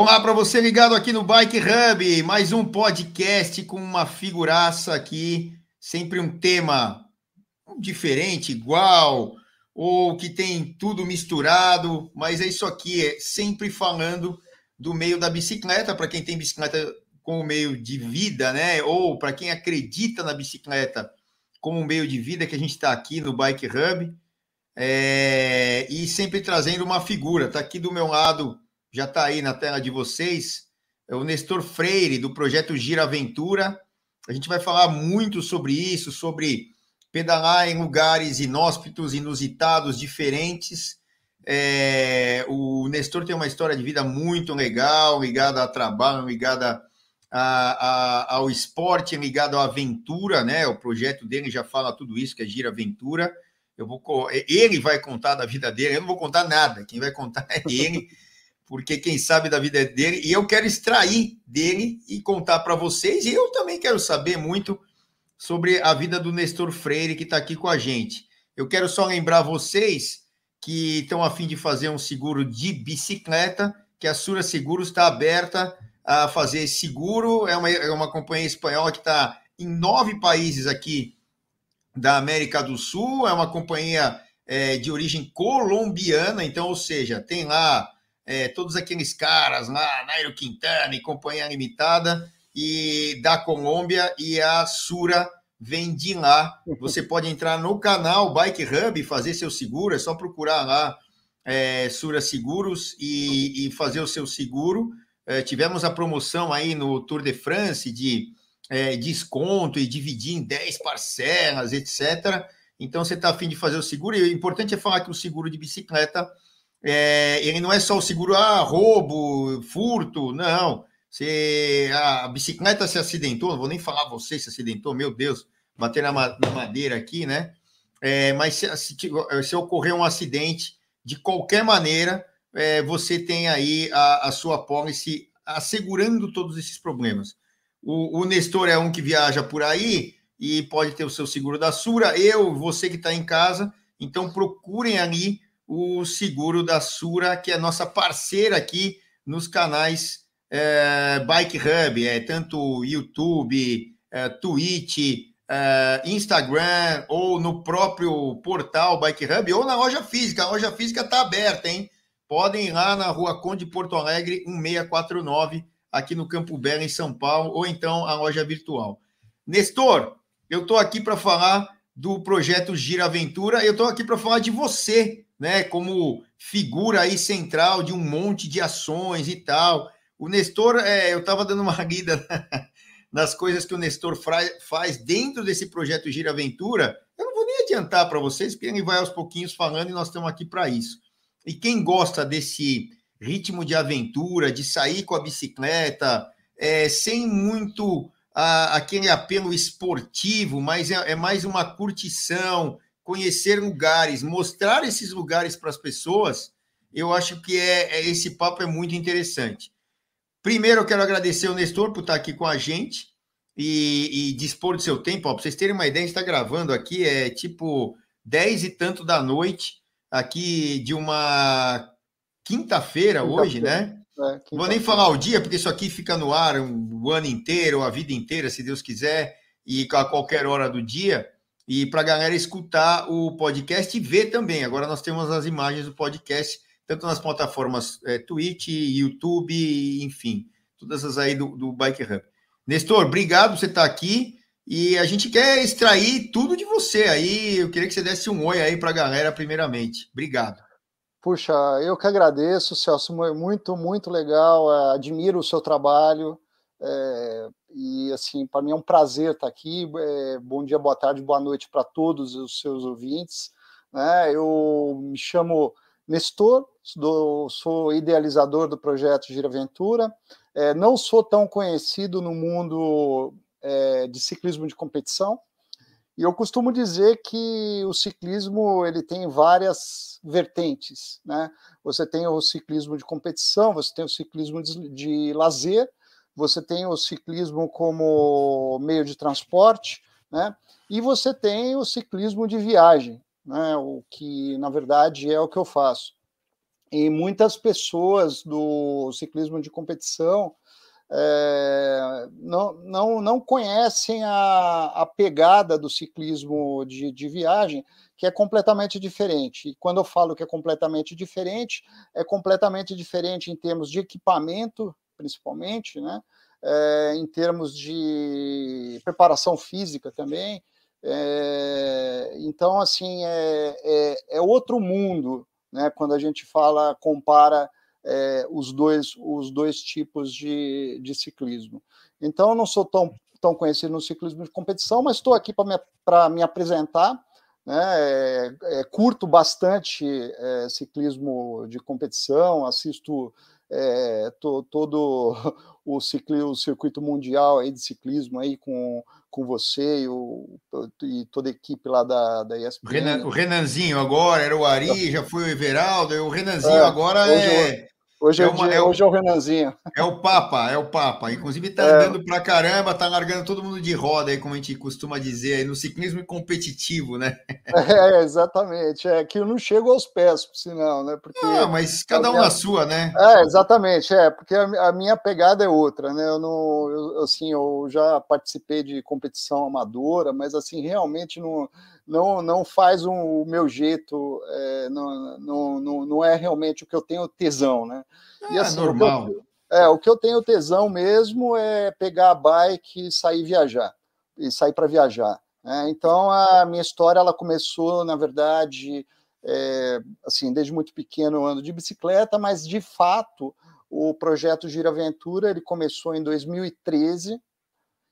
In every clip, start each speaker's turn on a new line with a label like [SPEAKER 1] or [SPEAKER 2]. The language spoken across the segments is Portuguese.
[SPEAKER 1] Olá para você ligado aqui no Bike Hub, mais um podcast com uma figuraça aqui, sempre um tema diferente, igual, ou que tem tudo misturado, mas é isso aqui, é sempre falando do meio da bicicleta, para quem tem bicicleta como meio de vida, né? Ou para quem acredita na bicicleta como meio de vida, que a gente está aqui no Bike Hub, é... e sempre trazendo uma figura. Está aqui do meu lado já está aí na tela de vocês, é o Nestor Freire, do projeto Gira Aventura. A gente vai falar muito sobre isso, sobre pedalar em lugares inóspitos, inusitados, diferentes. É, o Nestor tem uma história de vida muito legal, ligada a trabalho, ligada a, a, ao esporte, ligada à aventura, né? O projeto dele já fala tudo isso, que é Gira Aventura. Eu vou, ele vai contar da vida dele, eu não vou contar nada, quem vai contar é ele porque quem sabe da vida é dele, e eu quero extrair dele e contar para vocês, e eu também quero saber muito sobre a vida do Nestor Freire, que está aqui com a gente. Eu quero só lembrar vocês que estão a fim de fazer um seguro de bicicleta, que a Sura Seguros está aberta a fazer seguro, é uma, é uma companhia espanhola que está em nove países aqui da América do Sul, é uma companhia é, de origem colombiana, então, ou seja, tem lá é, todos aqueles caras lá, Nairo Quintana e Companhia Limitada, e da Colômbia, e a Sura vem de lá. Você pode entrar no canal Bike Hub e fazer seu seguro, é só procurar lá é, Sura Seguros e, e, fazer o seu seguro. É, tivemos a promoção aí no Tour de France de é, desconto e dividir em 10 parcelas, etc. Então, você está afim de fazer o seguro, e o importante é falar que o seguro de bicicleta é, ele não é só o seguro, ah, roubo, furto, não. Se a bicicleta se acidentou, não vou nem falar você se acidentou, meu Deus, bater na, na madeira aqui, né? É, mas se, se, se, ocorrer um acidente, de qualquer maneira, é, você tem aí a, a sua policy assegurando todos esses problemas. O, o Nestor é um que viaja por aí e pode ter o seu seguro da Sura. Eu, você que está em casa, então procurem ali o seguro da Sura, que é nossa parceira aqui nos canais é, Bike Hub, é tanto YouTube, é, Twitch, é, Instagram ou no próprio portal Bike Hub ou na loja física. A loja física está aberta, hein? Podem ir lá na Rua Conde Porto Alegre 1649, aqui no Campo Belo, em São Paulo, ou então a loja virtual. Nestor, eu estou aqui para falar do projeto Gira Aventura, eu estou aqui para falar de você, né, como figura aí central de um monte de ações e tal. O Nestor, é, eu estava dando uma lida nas coisas que o Nestor faz dentro desse projeto Gira Aventura. Eu não vou nem adiantar para vocês, porque ele vai aos pouquinhos falando e nós estamos aqui para isso. E quem gosta desse ritmo de aventura, de sair com a bicicleta, é, sem muito a, aquele apelo esportivo, mas é, é mais uma curtição, conhecer lugares, mostrar esses lugares para as pessoas, eu acho que é, é, esse papo é muito interessante. Primeiro, eu quero agradecer o Nestor por estar aqui com a gente e, e dispor do seu tempo. Para vocês terem uma ideia, a gente está gravando aqui, é tipo 10 e tanto da noite, aqui de uma quinta-feira quinta hoje, né? É, Vou nem falar o dia, porque isso aqui fica no ar um, o ano inteiro, a vida inteira, se Deus quiser, e a qualquer hora do dia e para a galera escutar o podcast e ver também. Agora nós temos as imagens do podcast, tanto nas plataformas é, Twitch, YouTube, enfim, todas as aí do, do Bike Hub. Nestor, obrigado por você estar aqui e a gente quer extrair tudo de você aí. Eu queria que você desse um oi aí para a galera, primeiramente. Obrigado.
[SPEAKER 2] Puxa, eu que agradeço, Celso, muito, muito legal, admiro o seu trabalho. É, e assim, para mim é um prazer estar aqui. É, bom dia, boa tarde, boa noite para todos os seus ouvintes. Né? Eu me chamo Nestor, do, sou idealizador do projeto Gira Aventura. É, não sou tão conhecido no mundo é, de ciclismo de competição. E eu costumo dizer que o ciclismo ele tem várias vertentes, né? Você tem o ciclismo de competição, você tem o ciclismo de, de lazer você tem o ciclismo como meio de transporte, né? E você tem o ciclismo de viagem, né? O que na verdade é o que eu faço. e muitas pessoas do ciclismo de competição é, não, não, não conhecem a, a pegada do ciclismo de, de viagem, que é completamente diferente. E quando eu falo que é completamente diferente, é completamente diferente em termos de equipamento, principalmente, né? É, em termos de preparação física também. É, então, assim, é, é, é, outro mundo, né? Quando a gente fala, compara é, os, dois, os dois tipos de, de ciclismo. Então, eu não sou tão, tão conhecido no ciclismo de competição, mas estou aqui para me, me apresentar. Né? É, é, curto bastante ciclismo de competição, assisto é, to, todo o, ciclo, o circuito mundial aí de ciclismo aí com, com você e, o, e toda a equipe lá da, da ESPN.
[SPEAKER 1] O, Renan, o Renanzinho agora era o Ari, já foi o Everaldo, o Renanzinho é, agora é,
[SPEAKER 2] Hoje é, é, uma, dia, é, o, hoje é o Renanzinho.
[SPEAKER 1] É o Papa, é o Papa. Inclusive tá é. andando pra caramba, tá largando todo mundo de roda aí, como a gente costuma dizer, aí, no ciclismo competitivo, né?
[SPEAKER 2] É, exatamente. É que eu não chego aos pés, sinal, né?
[SPEAKER 1] Porque ah, mas cada um minha... na sua, né?
[SPEAKER 2] É, exatamente. É, porque a, a minha pegada é outra, né? Eu não, eu, assim, eu já participei de competição amadora, mas assim, realmente não não, não faz um, o meu jeito, é, não, não, não, não, é realmente o que eu tenho tesão, né?
[SPEAKER 1] É, e, assim, normal.
[SPEAKER 2] O que, eu, é, o que eu tenho tesão mesmo é pegar a bike e sair viajar, e sair para viajar. Né? Então, a minha história, ela começou, na verdade, é, assim, desde muito pequeno eu ando de bicicleta, mas, de fato, o projeto Gira Aventura, ele começou em 2013,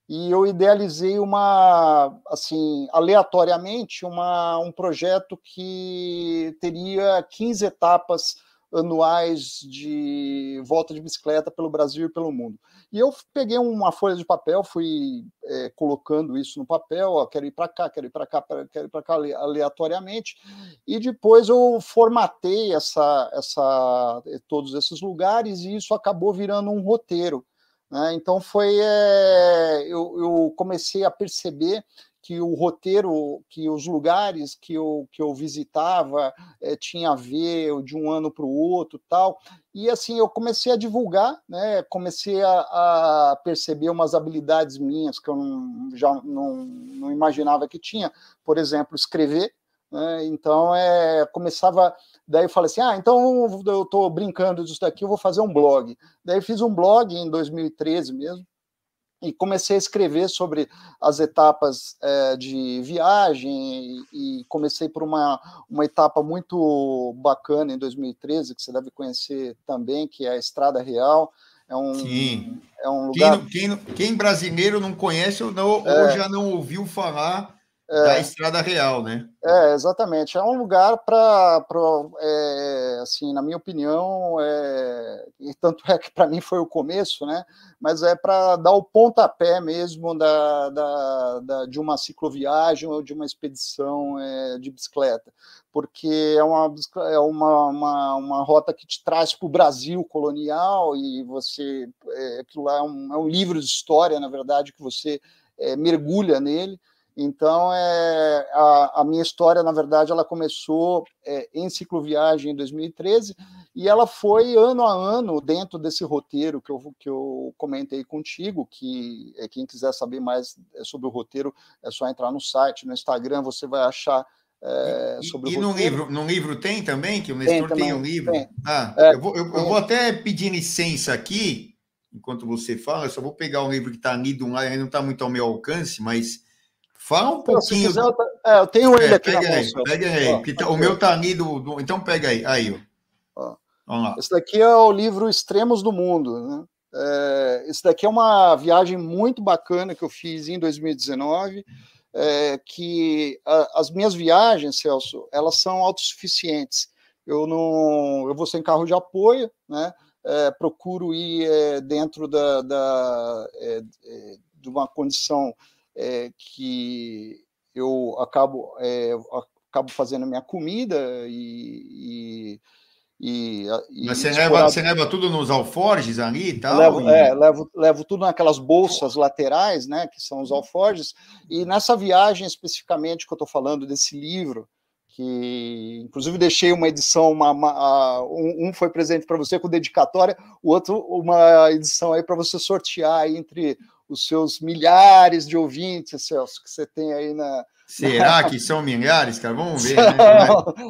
[SPEAKER 2] e eu idealizei uma, assim, aleatoriamente, uma, um projeto que teria 15 etapas anuais de volta de bicicleta pelo Brasil e pelo mundo. E eu peguei uma folha de papel, fui é, colocando isso no papel, ó, quero ir para cá, quero ir para cá, quero ir para cá aleatoriamente, e depois eu formatei essa, essa, todos esses lugares e isso acabou virando um roteiro né? Então foi é, eu, eu, comecei a perceber que o roteiro, que os lugares que eu, que eu visitava é, tinha a ver de um ano para o outro tal. E assim eu comecei a divulgar, né? comecei a, a perceber umas habilidades minhas que eu não, já não, não imaginava que tinha. Por exemplo, escrever. Né? Então, é, começava. Daí eu falei assim: ah, então eu estou brincando disso daqui, eu vou fazer um blog. Daí fiz um blog em 2013 mesmo, e comecei a escrever sobre as etapas é, de viagem e, e, comecei por uma, uma etapa muito bacana em 2013 que você deve conhecer também que é a Estrada Real é um
[SPEAKER 1] Sim.
[SPEAKER 2] é um lugar
[SPEAKER 1] quem, quem, quem brasileiro não conhece ou, não, é... ou já não ouviu falar é, da Estrada Real, né?
[SPEAKER 2] É, exatamente. É um lugar para, é, assim, na minha opinião, é, e tanto é que para mim foi o começo, né? Mas é para dar o pontapé mesmo da, da, da, de uma cicloviagem ou de uma expedição é, de bicicleta, porque é uma, é uma, uma, uma rota que te traz para o Brasil colonial e você, é, aquilo lá é um, é um livro de história, na verdade, que você é, mergulha nele. Então, é, a, a, minha história, na verdade, ela começou é, em cicloviagem em 2013 e ela foi ano a ano dentro desse roteiro que eu, que eu comentei contigo, que é, quem quiser saber mais é, sobre o roteiro é só entrar no site, no Instagram, você vai achar é, sobre
[SPEAKER 1] e,
[SPEAKER 2] o
[SPEAKER 1] no livro, no livro tem também, que o Nestor tem, tem um livro? Tem. Ah, é, eu, vou, eu, eu, vou até pedir licença aqui, enquanto você fala, eu só vou pegar o livro que está ali, do, não está muito ao meu alcance, mas Fala um pouquinho.
[SPEAKER 2] Quiser, eu, é, eu tenho ele é, aqui
[SPEAKER 1] pega na aí, Pega aí. Ó, tá, o meu tá ali do, do, Então pega aí. Aí,
[SPEAKER 2] ó. Vamos lá. Esse daqui é o livro Extremos do Mundo. Né? É, esse daqui é uma viagem muito bacana que eu fiz em 2019. É, que a, as minhas viagens, Celso, elas são autossuficientes. Eu não, eu vou sem carro de apoio, né? É, procuro ir é, dentro da, da é, é, de uma condição é, que eu acabo, é, acabo fazendo minha comida e. e,
[SPEAKER 1] e Mas você, leva, você leva tudo nos alforjes ali e tal?
[SPEAKER 2] Levo. É, levo, levo tudo naquelas bolsas laterais, né, que são os alforjes, e nessa viagem especificamente que eu estou falando desse livro, que inclusive deixei uma edição, uma, uma, um, um, foi presente para você com dedicatória, o outro uma edição aí para você sortear entre os seus milhares de ouvintes, Celso, que você tem aí na.
[SPEAKER 1] Será que são milhares, cara? Vamos ver. Né?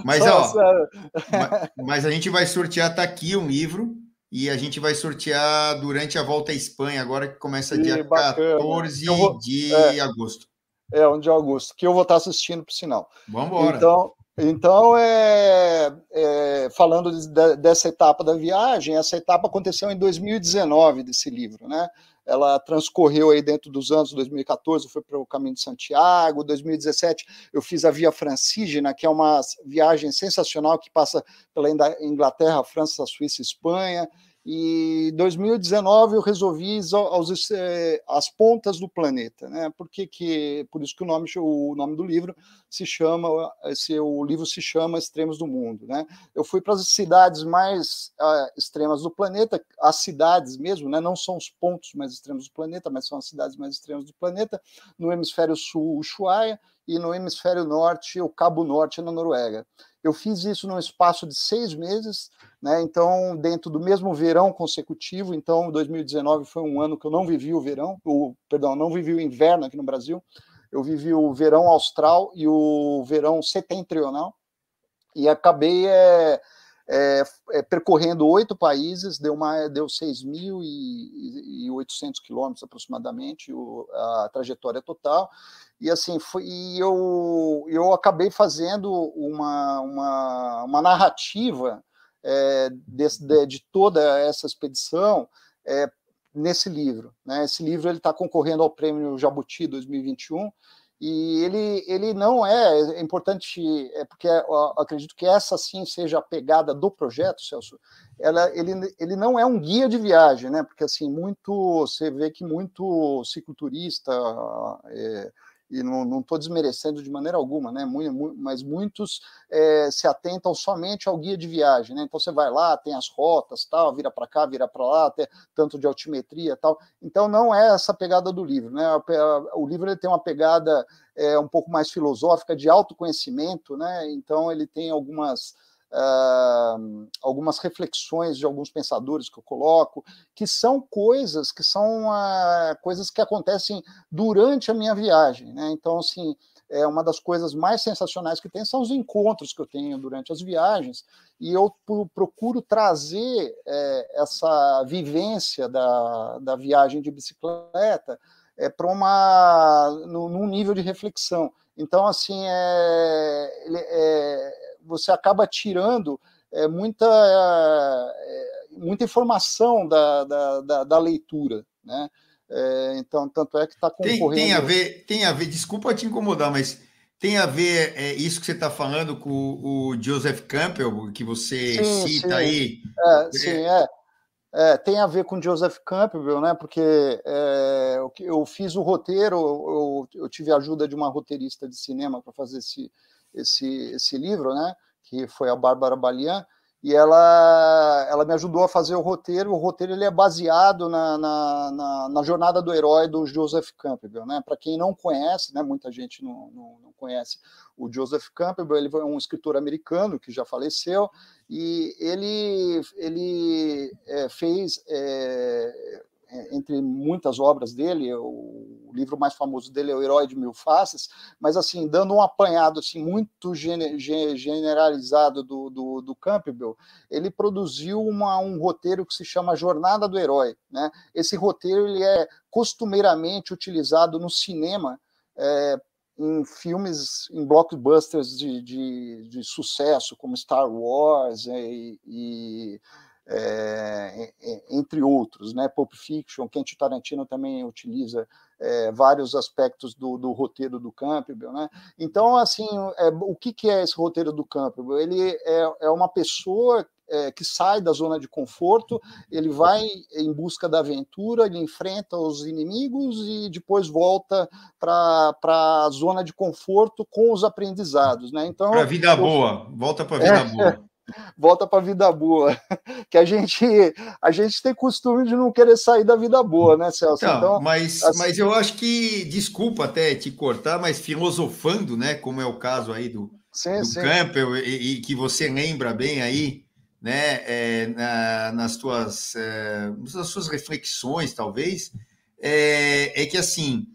[SPEAKER 1] Mas, mas, ó, mas, a gente vai sortear, tá aqui um livro, e a gente vai sortear durante a volta à Espanha, agora que começa dia bacana. 14 vou, de é, agosto.
[SPEAKER 2] É, 1 de agosto, que eu vou estar assistindo, por sinal.
[SPEAKER 1] Vamos embora.
[SPEAKER 2] Então, então é, é, falando de, dessa etapa da viagem, essa etapa aconteceu em 2019 desse livro, né? Ela transcorreu aí dentro dos anos 2014, foi para o Caminho de Santiago, 2017 eu fiz a Via Francígena, que é uma viagem sensacional que passa pela Inglaterra, França, Suíça, Espanha, e 2019 eu resolvi aos, eh, às pontas do planeta, né? Por que, que por isso que o nome o nome do livro se chama esse o livro se chama Extremos do Mundo, né? Eu fui para as cidades mais uh, extremas do planeta, as cidades mesmo, né? Não são os pontos mais extremos do planeta, mas são as cidades mais extremas do planeta. No hemisfério sul, Ushuaia, e no hemisfério norte, o Cabo Norte na Noruega. Eu fiz isso num espaço de seis meses, né? Então, dentro do mesmo verão consecutivo. Então, 2019 foi um ano que eu não vivi o verão, o perdão, não vivi o inverno aqui no Brasil. Eu vivi o verão austral e o verão setentrional e acabei é, é, é, percorrendo oito países, deu, deu 6.800 quilômetros aproximadamente o, a trajetória total, e assim, foi, e eu, eu acabei fazendo uma, uma, uma narrativa é, de, de, de, toda essa expedição é, nesse livro. Né? Esse livro está concorrendo ao Prêmio Jabuti 2021, e ele, ele não é, é importante, é porque acredito que essa sim seja a pegada do projeto, Celso. Ela, ele, ele não é um guia de viagem, né? Porque assim, muito você vê que muito cicloturista, é, e não estou desmerecendo de maneira alguma, né? Muito, muito, mas muitos é, se atentam somente ao guia de viagem, né? Então você vai lá, tem as rotas, tal, vira para cá, vira para lá, até tanto de altimetria, tal. Então não é essa pegada do livro, né? O livro ele tem uma pegada é, um pouco mais filosófica de autoconhecimento, né? Então ele tem algumas Uh, algumas reflexões de alguns pensadores que eu coloco, que são coisas que são uh, coisas que acontecem durante a minha viagem. Né? Então, assim, é uma das coisas mais sensacionais que tem são os encontros que eu tenho durante as viagens, e eu procuro trazer é, essa vivência da, da viagem de bicicleta é, para uma num nível de reflexão. Então, assim, é, é você acaba tirando é, muita, é, muita informação da, da, da, da leitura, né? É, então, tanto é que está concorrendo.
[SPEAKER 1] Tem, tem, a ver, tem a ver, desculpa te incomodar, mas tem a ver é, isso que você está falando com o Joseph Campbell, que você sim, cita sim. aí?
[SPEAKER 2] É, sim, é. É, tem a ver com Joseph Campbell, né? Porque é, eu, eu, fiz o roteiro, eu, eu, tive a ajuda de uma roteirista de cinema para fazer esse, esse, esse livro, né? Que foi a Bárbara Balian, e ela, ela me ajudou a fazer o roteiro. O roteiro ele é baseado na, na, na, na jornada do herói do Joseph Campbell. Né? Para quem não conhece, né, muita gente não, não, não, conhece o Joseph Campbell, ele foi um escritor americano que já faleceu, e ele, ele é, fez é, é, entre muitas obras dele, o livro mais famoso dele é O Herói de Mil Faces, mas assim, dando um apanhado assim, muito generalizado do, do, do Campbell, ele produziu uma, um roteiro que se chama Jornada do Herói. Né? Esse roteiro ele é costumeiramente utilizado no cinema é, em filmes, em blockbusters de, de, de sucesso, como Star Wars é, e, e é, entre outros, né? Pulp Fiction, Quentin Tarantino também utiliza é, vários aspectos do, do, roteiro do Campbell, né? Então, assim, é, o que, que, é esse roteiro do Campbell? Ele é, é uma pessoa é, que sai da zona de conforto, ele vai em busca da aventura, ele enfrenta os inimigos e depois volta para a zona de conforto com os aprendizados, né?
[SPEAKER 1] Então para a vida eu, boa, volta para a vida boa.
[SPEAKER 2] Volta para a vida boa. Que a gente, a gente tem costume de não querer sair da vida boa, né, Celso?
[SPEAKER 1] Então, então mas, assim... mas eu acho que, desculpa até te cortar, mas filosofando, né, como é o caso aí do, sim, do sim. Campbell, e, e, que você lembra bem aí, né, é, na, nas, tuas, é, nas suas reflexões, talvez, é, é que assim.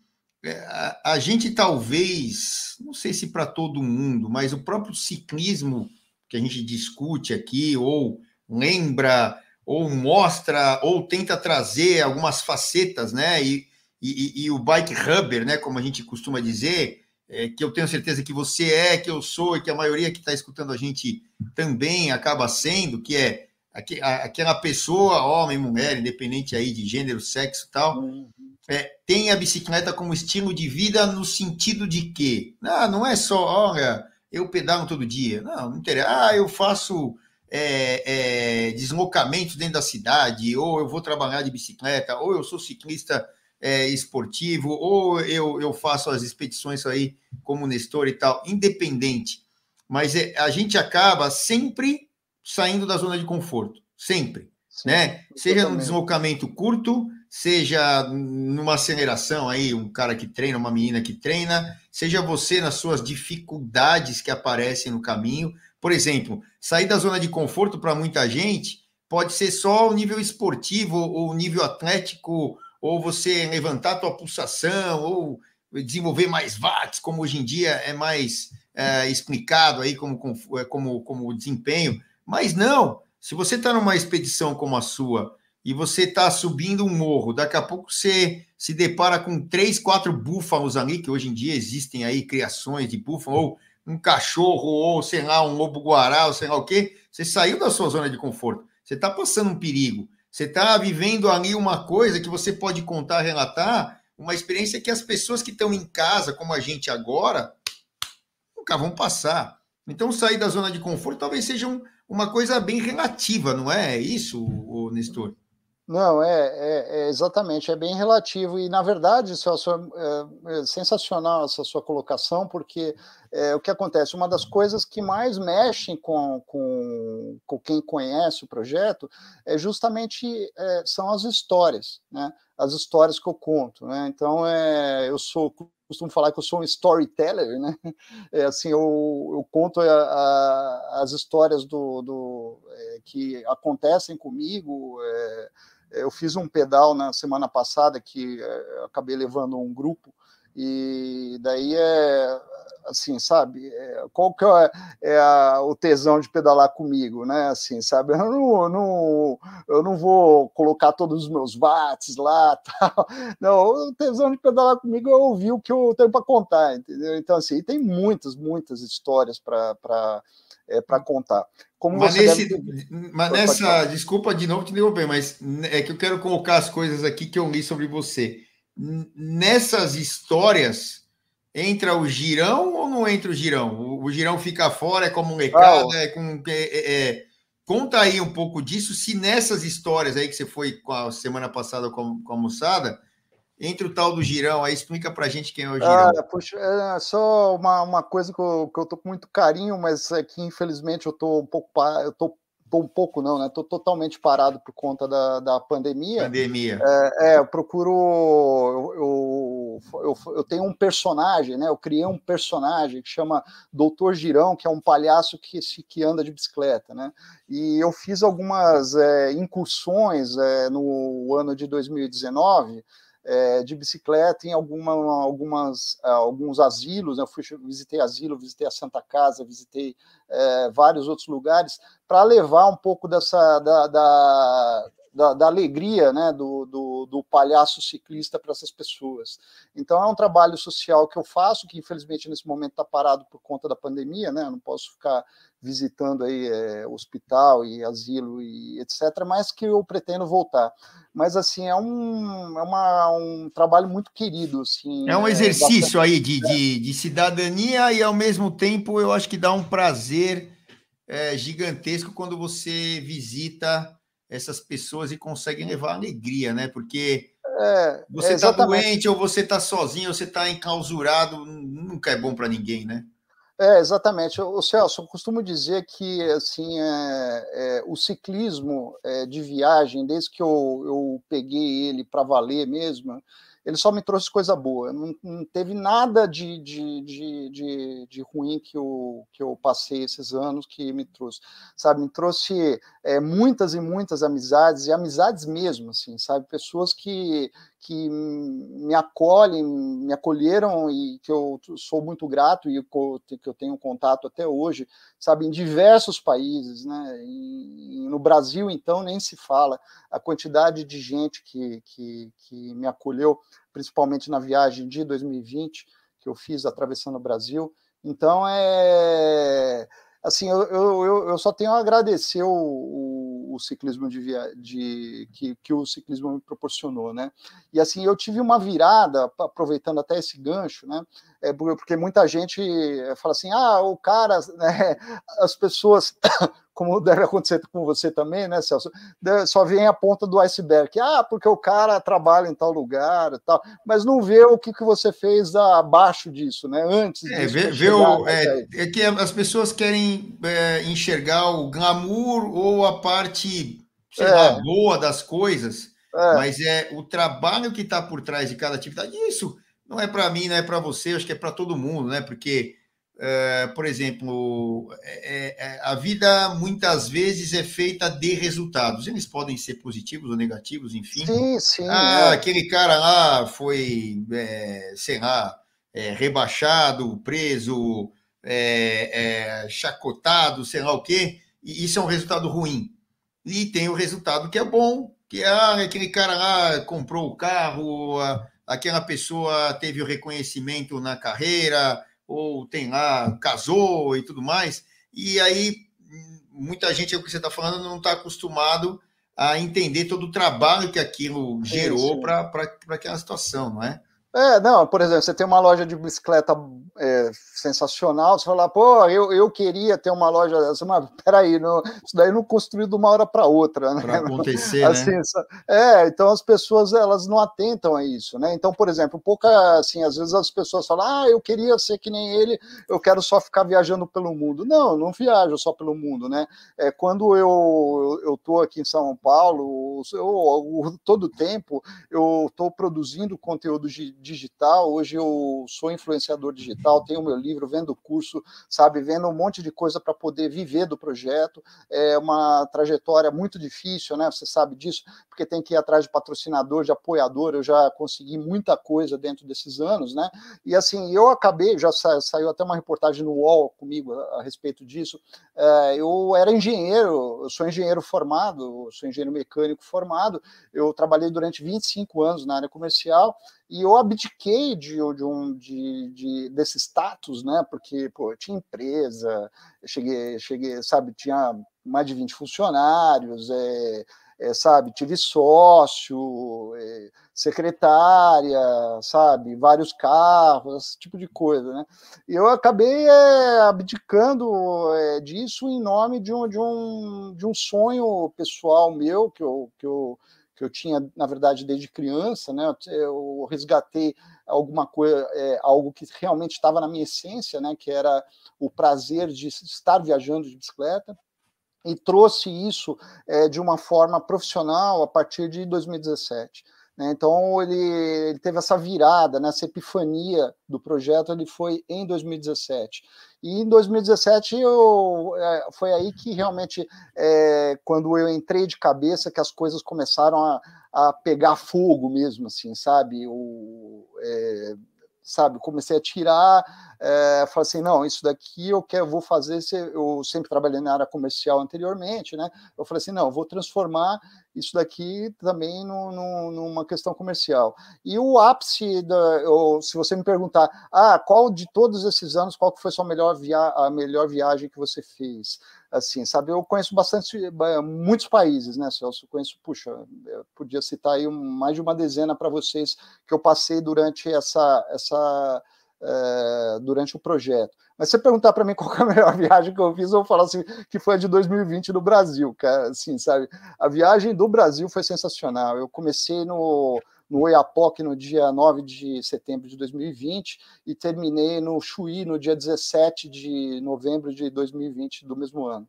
[SPEAKER 1] É, a, a gente talvez, não sei se para todo mundo, mas o próprio ciclismo que a gente discute aqui, ou lembra, ou mostra, ou tenta trazer algumas facetas, né? E, e, e o bike rubber, né? Como a gente costuma dizer, é, que eu tenho certeza que você é, que eu sou, e que a maioria que está escutando a gente também acaba sendo, que é aquela pessoa, homem, mulher, independente aí de gênero, sexo e tal, é, tem a bicicleta como estilo de vida no sentido de que, não, não é só, olha, eu pedalo todo dia. Não, não interessa. Ah, eu faço é, é, deslocamentos dentro da cidade, ou eu vou trabalhar de bicicleta, ou eu sou ciclista é, esportivo, ou eu, eu faço as expedições aí como Nestor e tal, independente. Mas é, a gente acaba sempre saindo da zona de conforto, sempre. Sim, né? Seja num deslocamento curto, seja numa aceleração aí, um cara que treina, uma menina que treina, seja você nas suas dificuldades que aparecem no caminho. Por exemplo, sair da zona de conforto para muita gente pode ser só o nível esportivo ou o nível atlético, ou você levantar a tua pulsação, ou desenvolver mais watts, como hoje em dia é mais é, explicado aí como, como, como desempenho. Mas não, se você está numa expedição como a sua, e você está subindo um morro, daqui a pouco você se depara com três, quatro búfalos ali, que hoje em dia existem aí criações de búfalo, ou um cachorro, ou sei lá, um lobo-guará, ou sei lá o quê, você saiu da sua zona de conforto, você está passando um perigo, você está vivendo ali uma coisa que você pode contar, relatar, uma experiência que as pessoas que estão em casa, como a gente agora, nunca vão passar. Então, sair da zona de conforto talvez seja um, uma coisa bem relativa, não é isso, Nestor?
[SPEAKER 2] Não, é, é, é, exatamente, é bem relativo. E, na verdade, Celso, é, é sensacional essa sua colocação, porque é, o que acontece? Uma das coisas que mais mexem com, com, com quem conhece o projeto é justamente é, são as histórias, né? As histórias que eu conto. Né? Então, é, eu sou costumo falar que eu sou um storyteller, né? É, assim, eu, eu conto a, a, as histórias do, do é, que acontecem comigo. É, eu fiz um pedal na semana passada que é, acabei levando um grupo e daí é assim, sabe? É, qual que é, é a, o tesão de pedalar comigo, né? Assim, sabe? Eu não, não, eu não vou colocar todos os meus watts lá, tal. Não, o tesão de pedalar comigo é ouvir o que eu tenho para contar, entendeu? Então, assim, tem muitas, muitas histórias para é, para contar.
[SPEAKER 1] Como mas, nesse, deve... mas nessa, desculpa de novo te interromper, mas é que eu quero colocar as coisas aqui que eu li sobre você. Nessas histórias, entra o girão ou não entra o girão? O, o girão fica fora, é como molecada, ah, é com. É, é, é, conta aí um pouco disso, se nessas histórias aí que você foi com a semana passada com, com a moçada, entre o tal do girão, aí explica pra gente quem é o girão. Ah,
[SPEAKER 2] puxa, é só uma, uma coisa que eu, que eu tô com muito carinho, mas é que infelizmente eu tô um pouco eu tô tô um pouco não, né? Tô totalmente parado por conta da, da pandemia.
[SPEAKER 1] Pandemia.
[SPEAKER 2] É, é eu procuro. Eu, eu, eu, eu, tenho um personagem, né? Eu criei um personagem que chama Doutor Girão, que é um palhaço que, que anda de bicicleta, né? E eu fiz algumas é, incursões é, no ano de 2019 é, de bicicleta em alguma, algumas, é, alguns asilos, né? eu fui, visitei asilo, visitei a Santa Casa, visitei é, vários outros lugares, para levar um pouco dessa da, da, da, da alegria né? do, do, do palhaço ciclista para essas pessoas. Então é um trabalho social que eu faço, que infelizmente nesse momento está parado por conta da pandemia, né? Eu não posso ficar visitando aí é, hospital e asilo e etc, mas que eu pretendo voltar. Mas assim é um, é uma, um trabalho muito querido, assim.
[SPEAKER 1] É um é exercício é, aí de, de, de, cidadania e ao mesmo tempo eu acho que dá um prazer é, gigantesco quando você visita essas pessoas e consegue levar alegria, né? Porque é, você está doente ou você está sozinho, ou você está enclausurado, nunca é bom para ninguém, né?
[SPEAKER 2] É, exatamente. O Celso, eu costumo dizer que assim, é, é, o ciclismo é, de viagem, desde que eu, eu peguei ele para valer mesmo, ele só me trouxe coisa boa. Não, não teve nada de, de, de, de, de ruim que eu, que eu passei esses anos que me trouxe, sabe? Me trouxe é, muitas e muitas amizades, e amizades mesmo, assim, sabe? Pessoas que, que me acolhem, me acolheram e que eu sou muito grato e que eu tenho contato até hoje, sabe, em diversos países, né? E, no Brasil, então, nem se fala a quantidade de gente que, que, que me acolheu, principalmente na viagem de 2020 que eu fiz atravessando o Brasil. Então, é assim, eu, eu, eu só tenho a agradecer o, o, o ciclismo de, via, de que, que o ciclismo me proporcionou, né? E assim, eu tive uma virada, aproveitando até esse gancho, né? É, porque muita gente fala assim, ah, o cara, né, as pessoas como deve acontecer com você também, né, Celso? Só vem a ponta do iceberg. Ah, porque o cara trabalha em tal lugar e tal, mas não vê o que, que você fez abaixo disso, né? Antes
[SPEAKER 1] é, disso. Vê, vê o, é, é, que as pessoas querem é, enxergar o glamour ou a parte, sei é. lá, boa das coisas, é. mas é o trabalho que está por trás de cada atividade. Isso não é para mim, não é para você, acho que é para todo mundo, né? Porque Uh, por exemplo, é, é, a vida muitas vezes é feita de resultados. Eles podem ser positivos ou negativos, enfim.
[SPEAKER 2] Sim, sim.
[SPEAKER 1] Ah, é. aquele cara lá foi, é, sei lá, rebaixado, preso, chacotado, sei lá o quê. E isso é um resultado ruim. E tem o resultado que é bom, que é ah, aquele cara lá comprou o carro, aquela pessoa teve o reconhecimento na carreira ou tem lá, casou e tudo mais. E aí, muita gente, é o que você está falando, não está acostumado a entender todo o trabalho que aquilo gerou para aquela situação, não é?
[SPEAKER 2] É, não, por exemplo, você tem uma loja de bicicleta é, sensacional, você fala, pô, eu, eu queria ter uma loja dessa, mas peraí, não, isso daí não construiu de uma hora para outra, né?
[SPEAKER 1] Para acontecer,
[SPEAKER 2] assim,
[SPEAKER 1] né?
[SPEAKER 2] É, então as pessoas, elas não atentam a isso, né? Então, por exemplo, pouca, assim, às vezes as pessoas falam, ah, eu queria ser que nem ele, eu quero só ficar viajando pelo mundo. Não, não viajo só pelo mundo, né? É, quando eu, eu tô aqui em São Paulo, eu, eu todo tempo, eu estou produzindo conteúdo de digital, hoje eu sou influenciador digital, tenho meu livro, vendo curso, sabe, vendo um monte de coisa para poder viver do projeto. É uma trajetória muito difícil, né? Você sabe disso, porque tem que ir atrás de patrocinador, de apoiador. Eu já consegui muita coisa dentro desses anos, né? E assim, eu acabei, já sa saiu até uma reportagem no UOL comigo a, a respeito disso. É, eu era engenheiro, eu sou engenheiro formado, sou engenheiro mecânico formado. Eu trabalhei durante 25 anos na área comercial e eu abdiquei de, de um de, de, desse status, né? Porque pô, tinha empresa, cheguei, cheguei, sabe, tinha mais de 20 funcionários, é, é, sabe, tive sócio, é, secretária, sabe, vários carros, esse tipo de coisa, né? E eu acabei é, abdicando é, disso em nome de um, de, um, de um sonho pessoal meu que eu, que eu que eu tinha, na verdade, desde criança, né? Eu resgatei alguma coisa, é, algo que realmente estava na minha essência, né? Que era o prazer de estar viajando de bicicleta e trouxe isso é, de uma forma profissional a partir de 2017. Né? Então ele, ele, teve essa virada, né? essa epifania do projeto, ele foi em 2017. E em 2017 eu, é, foi aí que realmente, é, quando eu entrei de cabeça, que as coisas começaram a, a pegar fogo mesmo, assim, sabe? O, é, sabe, comecei a tirar, é, falei assim, não, isso daqui eu quero, vou fazer, eu sempre trabalhei na área comercial anteriormente, né, eu falei assim, não, vou transformar isso daqui também no, no, numa questão comercial. E o ápice, da, eu, se você me perguntar, ah, qual de todos esses anos, qual que foi a sua melhor, via a melhor viagem que você fez? Assim, sabe, eu conheço bastante, muitos países, né, Celso? Eu conheço, puxa, eu podia citar aí mais de uma dezena para vocês que eu passei durante essa, essa é, durante o projeto. Mas se você perguntar para mim qual é a melhor viagem que eu fiz, eu vou falar assim, que foi a de 2020 no Brasil, cara, assim, sabe? A viagem do Brasil foi sensacional. Eu comecei no, no Oiapoque no dia 9 de setembro de 2020 e terminei no Chuí no dia 17 de novembro de 2020 do mesmo ano.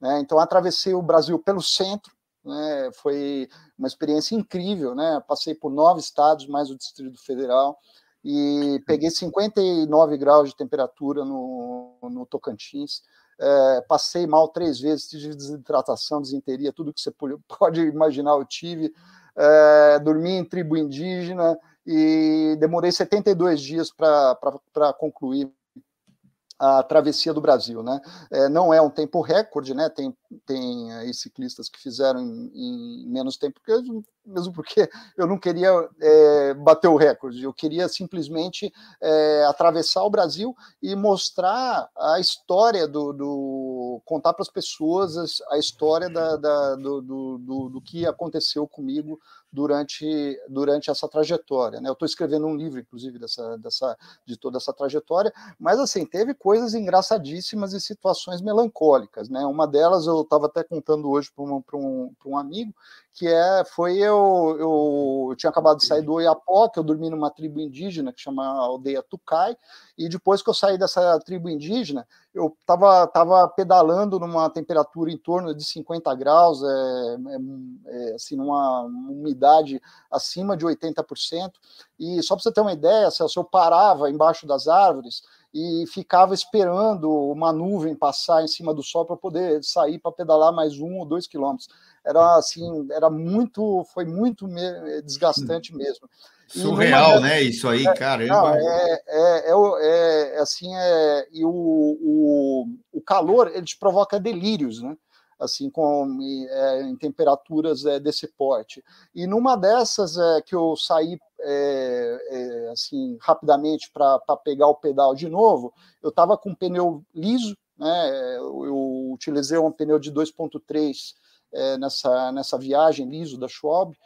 [SPEAKER 2] Né? Então, atravessei o Brasil pelo centro, né? foi uma experiência incrível, né? passei por nove estados, mais o Distrito Federal, e peguei 59 graus de temperatura no, no Tocantins, é, passei mal três vezes, tive desidratação, desinteria, tudo que você pode imaginar eu tive, é, dormi em tribo indígena e demorei 72 dias para concluir a travessia do Brasil, né? É, não é um tempo recorde, né? Tem, tem aí ciclistas que fizeram em, em menos tempo, mesmo porque eu não queria é, bater o recorde, eu queria simplesmente é, atravessar o Brasil e mostrar a história do, do contar para as pessoas a história da, da do, do, do, do que aconteceu comigo durante, durante essa trajetória. Né? Eu estou escrevendo um livro, inclusive, dessa, dessa, de toda essa trajetória, mas assim, teve coisas engraçadíssimas e situações melancólicas. Né? Uma delas eu estava até contando hoje para um, um, um amigo, que é, foi eu, eu, eu, tinha acabado de sair do Oiapoque, eu dormi numa tribo indígena que chama Aldeia Tucai, e depois que eu saí dessa tribo indígena, eu estava tava pedalando numa temperatura em torno de 50 graus, é, é, é, assim, numa umidade acima de 80%, e só para você ter uma ideia, Celso, eu parava embaixo das árvores e ficava esperando uma nuvem passar em cima do sol para poder sair para pedalar mais um ou dois quilômetros era assim, era muito, foi muito me, desgastante mesmo.
[SPEAKER 1] Surreal, né? Isso aí, é, caramba.
[SPEAKER 2] é, é, é, é, assim, é, e o, o, o calor ele te provoca delírios, né? assim com é, em temperaturas é, desse porte. E numa dessas é, que eu saí é, é assim rapidamente para pegar o pedal de novo, eu estava com um pneu liso, né? Eu, eu utilizei um pneu de 2.3 é, nessa, nessa viagem liso da Schwab,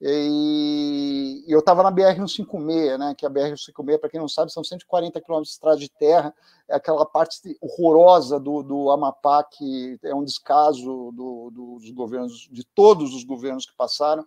[SPEAKER 2] e, e eu estava na BR-156, né, que a BR-156, para quem não sabe, são 140 quilômetros de estrada de terra, é aquela parte horrorosa do, do Amapá, que é um descaso do, do, dos governos, de todos os governos que passaram,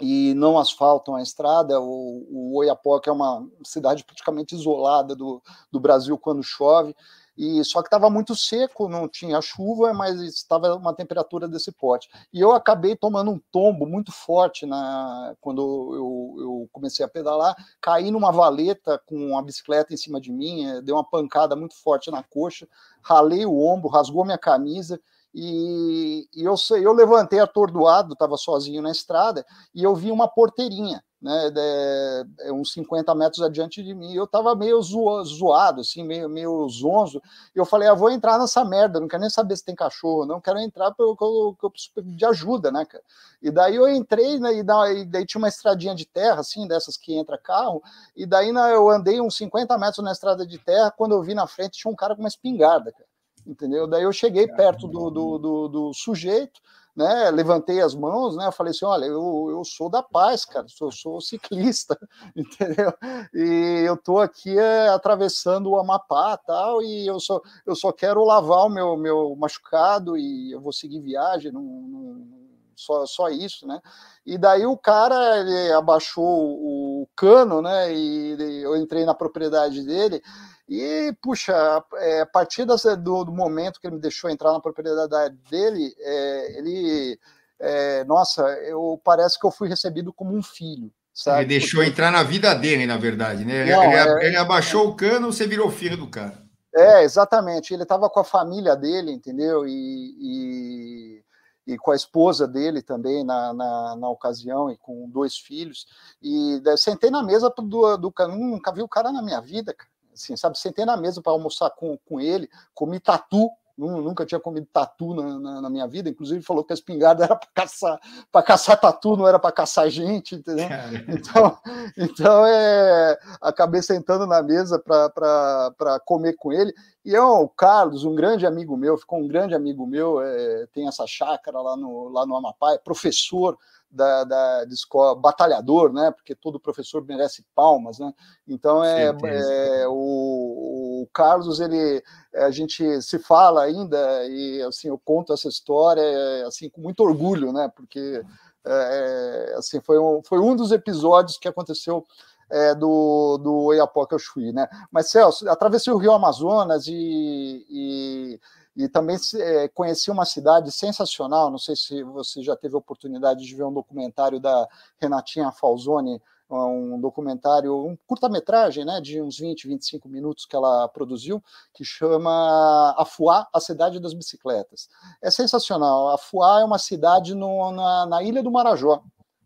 [SPEAKER 2] e não asfaltam a estrada. O, o Oiapoque é uma cidade praticamente isolada do, do Brasil quando chove, e só que estava muito seco, não tinha chuva, mas estava uma temperatura desse pote. E eu acabei tomando um tombo muito forte na quando eu, eu comecei a pedalar, caí numa valeta com a bicicleta em cima de mim, eh, deu uma pancada muito forte na coxa, ralei o ombro, rasgou minha camisa. E, e eu, eu levantei atordoado, estava sozinho na estrada, e eu vi uma porteirinha né, de, uns 50 metros adiante de mim. Eu estava meio zoado, assim, meio, meio zonzo. E eu falei, ah, vou entrar nessa merda, não quero nem saber se tem cachorro, não quero entrar porque eu, eu, preciso de ajuda, né, cara? E daí eu entrei, né, e, daí, daí tinha uma estradinha de terra, assim, dessas que entra carro, e daí né, eu andei uns 50 metros na estrada de terra, quando eu vi na frente tinha um cara com uma espingarda, cara. Entendeu? Daí eu cheguei perto do, do, do, do sujeito, né, levantei as mãos, né, falei assim, olha, eu, eu sou da paz, cara, eu sou ciclista, entendeu? E eu tô aqui é, atravessando o Amapá, tal, e eu só, eu só quero lavar o meu, meu machucado e eu vou seguir viagem, não, não, só, só isso, né? E daí o cara ele abaixou o cano, né, e eu entrei na propriedade dele, e, puxa, é, a partir dessa, do, do, momento que ele me deixou entrar na propriedade dele, é, ele, é, nossa, eu parece que eu fui recebido como um filho. Sabe?
[SPEAKER 1] Ele deixou Porque... entrar na vida dele, na verdade, né? Não, ele, é, ele, abaixou o cano, você virou filho do cara.
[SPEAKER 2] É, exatamente. Ele estava com a família dele, entendeu? E, e, e, com a esposa dele também na, na, na, ocasião, e com dois filhos. E sentei na mesa do, do cano, nunca vi o cara na minha vida, cara assim, sabe? Sentei na mesa para almoçar com, com ele, comi tatu, nunca tinha comido tatu na, na, na, minha vida, inclusive falou que a espingarda era para caçar, para caçar tatu, não era para caçar gente, entendeu? Então, então é, acabei sentando na mesa para comer com ele. E eu, o Carlos, um grande amigo meu, ficou um grande amigo meu, é, tem essa chácara lá no, lá no Amapá, é professor da, da de escola, batalhador, né? Porque todo professor merece palmas, né? Então é, é o, o, Carlos, ele a gente se fala ainda e assim eu conto essa história assim com muito orgulho, né? Porque É, assim, foi um, foi um dos episódios que aconteceu é, do, do Oiapoque ao Chuí, né? Mas, Celso, atravessei o Rio Amazonas e, e, e também é, conheci uma cidade sensacional, não sei se você já teve oportunidade de ver um documentário da Renatinha Falzoni, um documentário, um curta-metragem, né, de uns 20, 25 minutos que ela produziu, que chama Afuá, a cidade das bicicletas. É sensacional. Afuá é uma cidade no, na, na ilha do Marajó,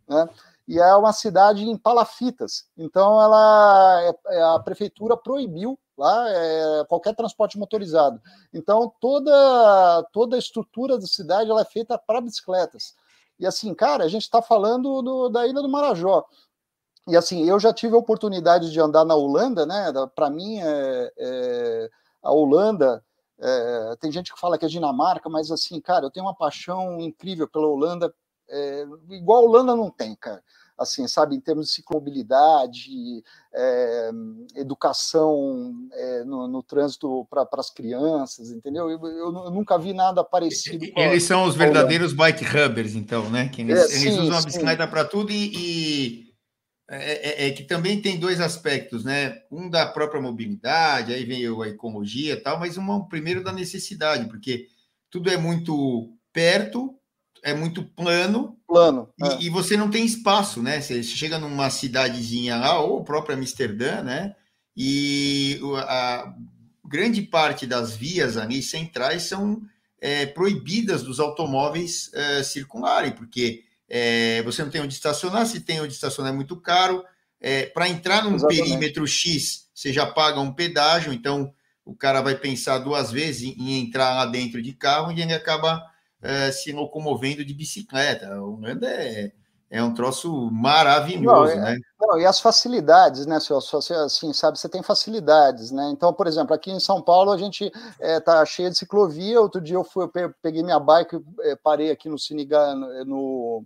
[SPEAKER 2] né? E é uma cidade em palafitas. Então, ela, é, é, a prefeitura proibiu lá é, qualquer transporte motorizado. Então, toda, toda a estrutura da cidade ela é feita para bicicletas. E assim, cara, a gente está falando do, da Ilha do Marajó. E assim, eu já tive a oportunidade de andar na Holanda, né? Para mim, é, é, a Holanda, é, tem gente que fala que é Dinamarca, mas assim, cara, eu tenho uma paixão incrível pela Holanda, é, igual a Holanda não tem, cara. Assim, sabe, em termos de ciclomobilidade, é, educação é, no, no, trânsito para as crianças, entendeu? Eu, eu, eu, nunca vi nada parecido.
[SPEAKER 1] Eles são os verdadeiros bike rubbers, então, né? Que eles, sim, eles usam a bicicleta para tudo e, e é, é, é, que também tem dois aspectos, né? Um da própria mobilidade, aí vem a ecologia e tal, mas um primeiro da necessidade, porque tudo é muito perto, é muito plano,
[SPEAKER 2] plano
[SPEAKER 1] e, é. e você não tem espaço, né? Você chega numa cidadezinha lá, ou própria Amsterdã, né? E a grande parte das vias ali centrais são é, proibidas dos automóveis é, circularem, porque é, você não tem onde estacionar, se tem onde estacionar é muito caro. É, Para entrar num Exatamente. perímetro X, você já paga um pedágio, então o cara vai pensar duas vezes em, em entrar lá dentro de carro e ele acaba é, se locomovendo de bicicleta. O Holanda é, é um troço maravilhoso, não, é, né?
[SPEAKER 2] Não, e as facilidades, né, Celso? Assim, sabe, você tem facilidades, né? Então, por exemplo, aqui em São Paulo a gente é, tá cheio de ciclovia. Outro dia eu fui, eu peguei minha bike, é, parei aqui no Siniga, no,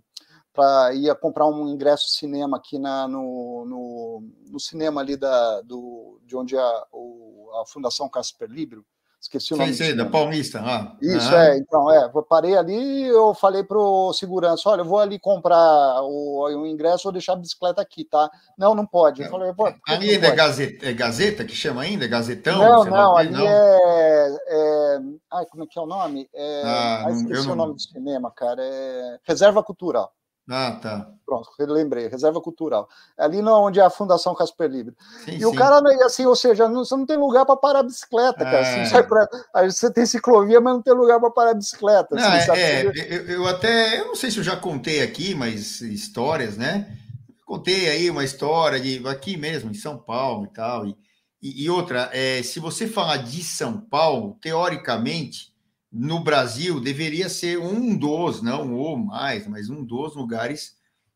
[SPEAKER 2] para ia comprar um ingresso de cinema aqui na, no, no, no, cinema ali da, do, de onde a, o, a Fundação Casper Libro. Esqueci o nome.
[SPEAKER 1] Sim, sim, da Paulista. Ah.
[SPEAKER 2] Isso, ah. é. Então, é, eu parei ali e eu falei pro segurança, olha, eu vou ali comprar o, o ingresso ou deixar a bicicleta aqui, tá? Não, não pode. Eu falei,
[SPEAKER 1] Pô, ali é, Gazeta, é Gazeta que chama ainda? Gazetão?
[SPEAKER 2] Não, não, ali não. É, é... Ai, como é que é o nome? É... Ah, ah esqueci não, o nome do cinema, cara. É... Reserva Cultural.
[SPEAKER 1] Ah, tá.
[SPEAKER 2] Pronto, lembrei, reserva cultural. Ali não, onde é a Fundação Casper Libre. Sim, e sim. o cara, assim, ou seja, não, você não tem lugar para parar a bicicleta, cara. É... Você pra, aí você tem ciclovia, mas não tem lugar para parar a bicicleta.
[SPEAKER 1] Não, assim, é, é eu, eu, até, eu não sei se eu já contei aqui, mas histórias, né? Contei aí uma história de aqui mesmo, em São Paulo e tal. E, e, e outra, é, se você falar de São Paulo, teoricamente no Brasil deveria ser um dos, não ou mais, mas um dos lugares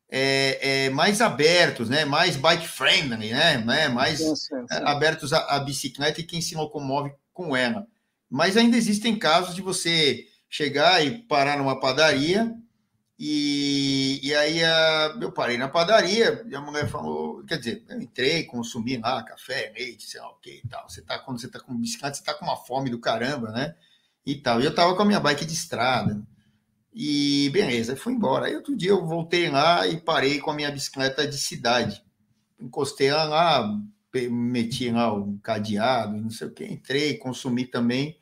[SPEAKER 1] é, é, mais abertos, né? mais bike friendly, né? né? mais sim, sim, sim. abertos à, à, bicicleta e quem se locomove com ela. Mas ainda existem casos de você chegar e parar numa padaria e, e aí a, eu parei na padaria e a mulher falou, quer dizer, eu entrei, consumi lá café, leite, sei lá o que e tal. Você tá, quando você tá com bicicleta, você tá com uma fome do caramba, né? E tal. E eu tava com a minha bike de estrada. E beleza, fui embora. Aí outro dia eu voltei lá e parei com a minha bicicleta de cidade. Encostei ela lá, meti lá o cadeado, não sei o que, entrei, consumi também.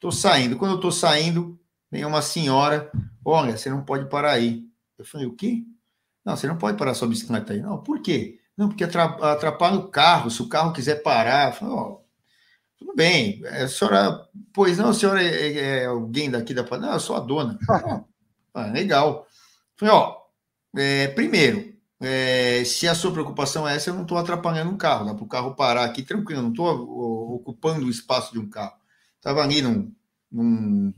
[SPEAKER 1] Tô saindo. Quando eu tô saindo, vem uma senhora, olha, você não pode parar aí. Eu falei, o quê? Não, você não pode parar sua bicicleta aí. Não, por quê? Não, porque atrapalha o carro. Se o carro quiser parar, eu falei, ó, tudo bem, é, a senhora, pois não, a senhora é, é alguém daqui da Não, eu sou a dona. ah, legal. Falei, ó, é, primeiro, é, se a sua preocupação é essa, eu não estou atrapalhando um carro, dá para o carro parar aqui tranquilo, não estou ocupando o espaço de um carro. Estava ali num, num,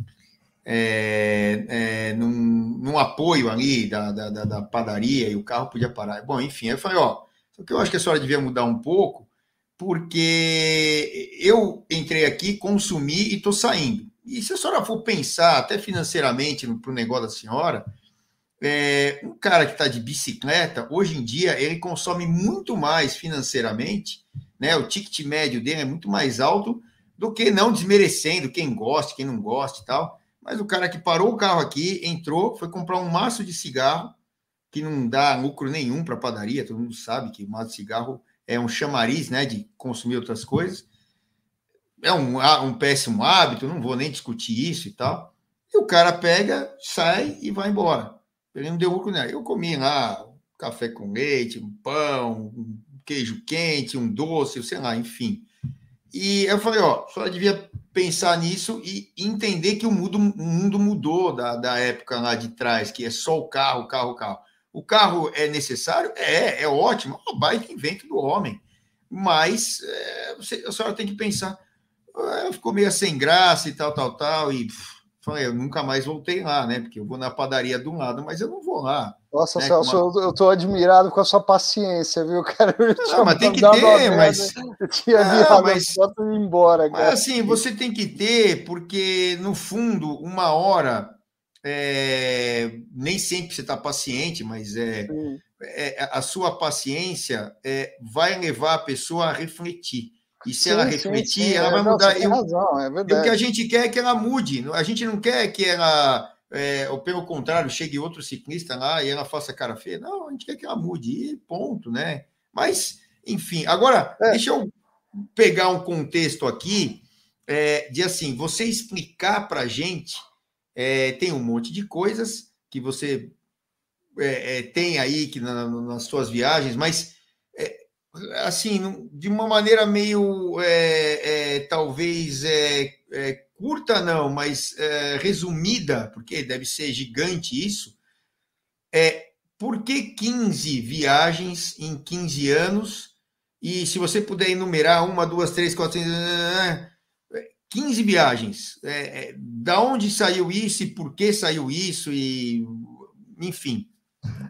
[SPEAKER 1] é, é, num, num, apoio ali da, da, da, padaria e o carro podia parar. Bom, enfim, aí eu falei, ó, só que eu acho que a senhora devia mudar um pouco, porque eu entrei aqui, consumi e estou saindo. E se a senhora for pensar, até financeiramente, para o negócio da senhora, é, um cara que está de bicicleta, hoje em dia, ele consome muito mais financeiramente, né? O ticket médio dele é muito mais alto do que não desmerecendo quem gosta, quem não gosta e tal. Mas o cara que parou o carro aqui, entrou, foi comprar um maço de cigarro, que não dá lucro nenhum para padaria, todo mundo sabe que o mato de cigarro é um chamariz né, de consumir outras coisas. É um, um péssimo hábito, não vou nem discutir isso e tal. E o cara pega, sai e vai embora. Ele não deu lucro, né? Eu comi lá café com leite, um pão, um queijo quente, um doce, sei lá, enfim. E eu falei, ó, só devia pensar nisso e entender que o mundo, o mundo mudou da, da época lá de trás, que é só o carro, carro, carro. O carro é necessário? É, é ótimo. É um baita invento do homem. Mas é, você, a senhora tem que pensar. É, ficou meio sem graça e tal, tal, tal. E pff, falei, eu nunca mais voltei lá, né? Porque eu vou na padaria de um lado, mas eu não vou lá.
[SPEAKER 2] Nossa, né, Celso, uma... eu estou admirado com a sua paciência, viu, cara?
[SPEAKER 1] Não, mas tem que ter, mas.
[SPEAKER 2] Eu tinha ah, mas... foto e embora,
[SPEAKER 1] cara. Mas assim, você tem que ter, porque no fundo, uma hora. É... nem sempre você está paciente, mas é, é, a sua paciência é, vai levar a pessoa a refletir. E se sim, ela refletir, sim, sim. ela vai mudar. Não, eu, razão, é verdade. E o que a gente quer é que ela mude. A gente não quer que ela é, ou pelo contrário, chegue outro ciclista lá e ela faça cara feia. Não, a gente quer que ela mude, e ponto, né? Mas, enfim, agora, é. deixa eu pegar um contexto aqui é, de assim, você explicar para a gente, é, tem um monte de coisas que você é, é, tem aí que na, nas suas viagens, mas é, assim, de uma maneira meio talvez curta não, mas é, resumida, porque deve ser gigante isso, é por que 15 viagens em 15 anos? E se você puder enumerar uma, duas, três, quatro, cinco, 15 viagens. É, é, da onde saiu isso e por que saiu isso? E enfim.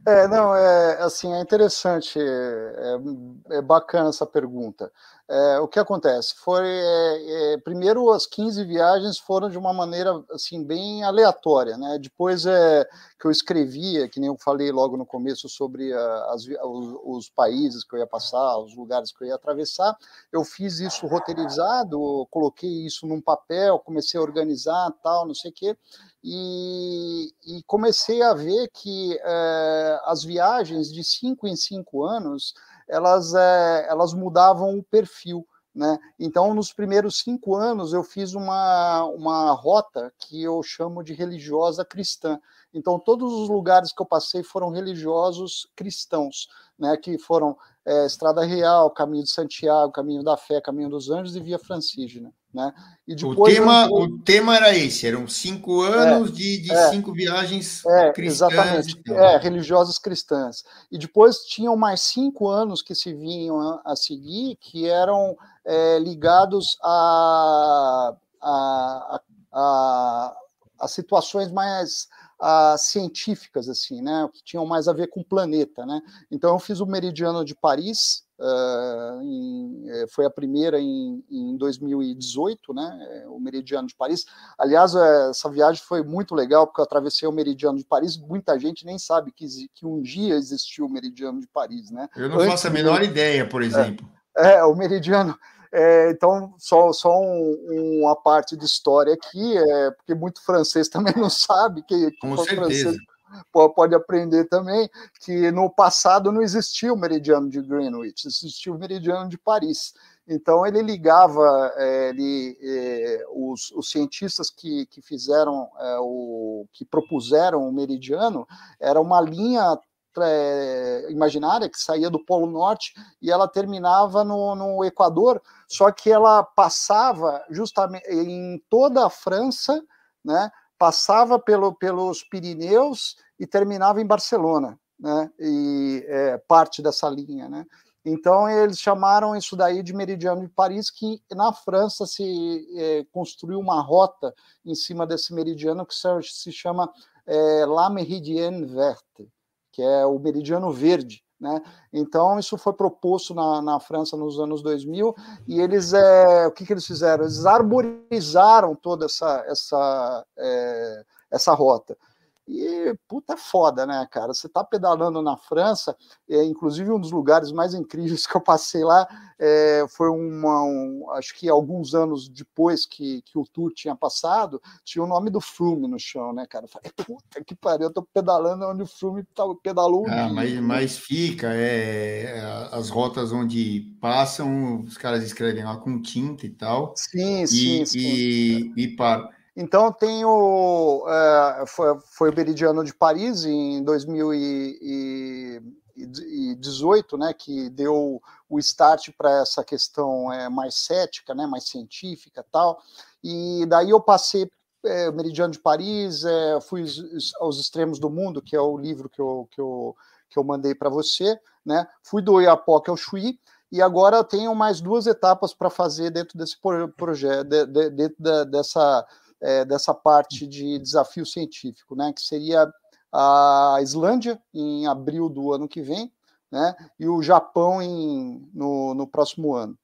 [SPEAKER 2] É, não, é assim, é interessante, é, é bacana essa pergunta. É, o que acontece? Foi é, é, primeiro as 15 viagens foram de uma maneira assim bem aleatória, né? Depois é que eu escrevia, que nem eu falei logo no começo sobre a, as, os, os, países que eu ia passar, os lugares que eu ia atravessar, eu fiz isso roteirizado, coloquei isso num papel, comecei a organizar, tal, não sei o quê. E, e, comecei a ver que é, as viagens de cinco em cinco anos elas, é, elas mudavam o perfil. Né? Então, nos primeiros cinco anos, eu fiz uma, uma rota que eu chamo de religiosa cristã. Então, todos os lugares que eu passei foram religiosos cristãos, né? que foram é, Estrada Real, Caminho de Santiago, Caminho da Fé, Caminho dos Anjos e Via Francígena. Né?
[SPEAKER 1] E depois o, tema, eu... o tema era esse, eram cinco anos é, de, de é, cinco viagens
[SPEAKER 2] é, cristãs. Exatamente, é, religiosas cristãs. E depois tinham mais cinco anos que se vinham a, a seguir, que eram é, ligados a, a, a, a situações mais uh, científicas, assim, né, que tinham mais a ver com o planeta, né. Então eu fiz o Meridiano de Paris, uh, em, eh, foi a primeira em, em 2018, né, o Meridiano de Paris. Aliás, essa viagem foi muito legal, porque eu atravessei o Meridiano de Paris, muita gente nem sabe que, que um dia existiu o Meridiano de Paris, né.
[SPEAKER 1] Eu não Antes faço a menor ideia, por exemplo.
[SPEAKER 2] É, é o Meridiano é, então, só, só um, uma parte de história aqui, é, porque muito francês também não sabe que,
[SPEAKER 1] Com francês
[SPEAKER 2] pode aprender também que no passado não existia o meridiano de Greenwich, existia o meridiano de Paris. Então ele ligava, é, ele, é, os, os, cientistas que, que fizeram é, o que propuseram o meridiano era uma linha é, imaginária que saía do Polo Norte e ela terminava no, no Equador, só que ela passava justamente em toda a França, né? Passava pelo, pelos Pirineus e terminava em Barcelona, né? E é, parte dessa linha, né? Então eles chamaram isso daí de Meridiano de Paris, que na França se é, construiu uma rota em cima desse meridiano que se chama é, La Meridienne Verte que é o meridiano verde. Né? Então, isso foi proposto na, na França nos anos 2000, e eles, é, o que, que eles fizeram? Eles arborizaram toda essa, essa, é, essa rota. E, puta, é foda, né, cara? Você tá pedalando na França, é, inclusive um dos lugares mais incríveis que eu passei lá é, foi uma, um, acho que alguns anos depois que, que o tour tinha passado, tinha o nome do Flume no chão, né, cara? Eu falei, puta que pariu, eu tô pedalando onde o Flume tá, pedalou.
[SPEAKER 1] Ah, mas, mas fica, é, as rotas onde passam, os caras escrevem lá com tinta e tal.
[SPEAKER 2] Sim, sim,
[SPEAKER 1] e,
[SPEAKER 2] sim.
[SPEAKER 1] E, e para
[SPEAKER 2] então tem o é, foi, foi o Meridiano de Paris em 2018, né, que deu o start para essa questão é, mais cética, né, mais científica, tal. E daí eu passei é, Meridiano de Paris, é, fui aos extremos do mundo, que é o livro que eu, que eu, que eu mandei para você, né? Fui do Iapoque ao Chuí, e agora tenho mais duas etapas para fazer dentro desse projeto, de, de, dentro de, dessa é, dessa parte de desafio científico, né, que seria a Islândia em abril do ano que vem, né, e o Japão em, no, no próximo ano.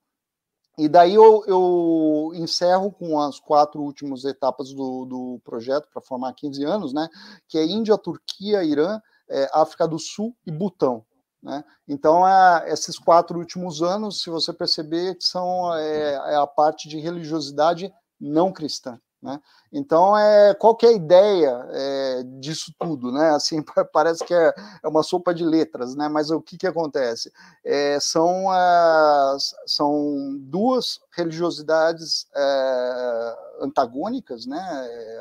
[SPEAKER 2] E daí eu, eu, encerro com as quatro últimas etapas do, do projeto para formar 15 anos, né? Que é Índia, Turquia, Irã, é, África do Sul e Butão. Né? Então, é, esses quatro últimos anos, se você perceber, são é, é a parte de religiosidade não cristã. Né? Então, é, qual que é a ideia é, disso tudo? Né? Assim, parece que é, é, uma sopa de letras, né? mas o que, que acontece? É, são, as, são duas religiosidades é, antagônicas, né?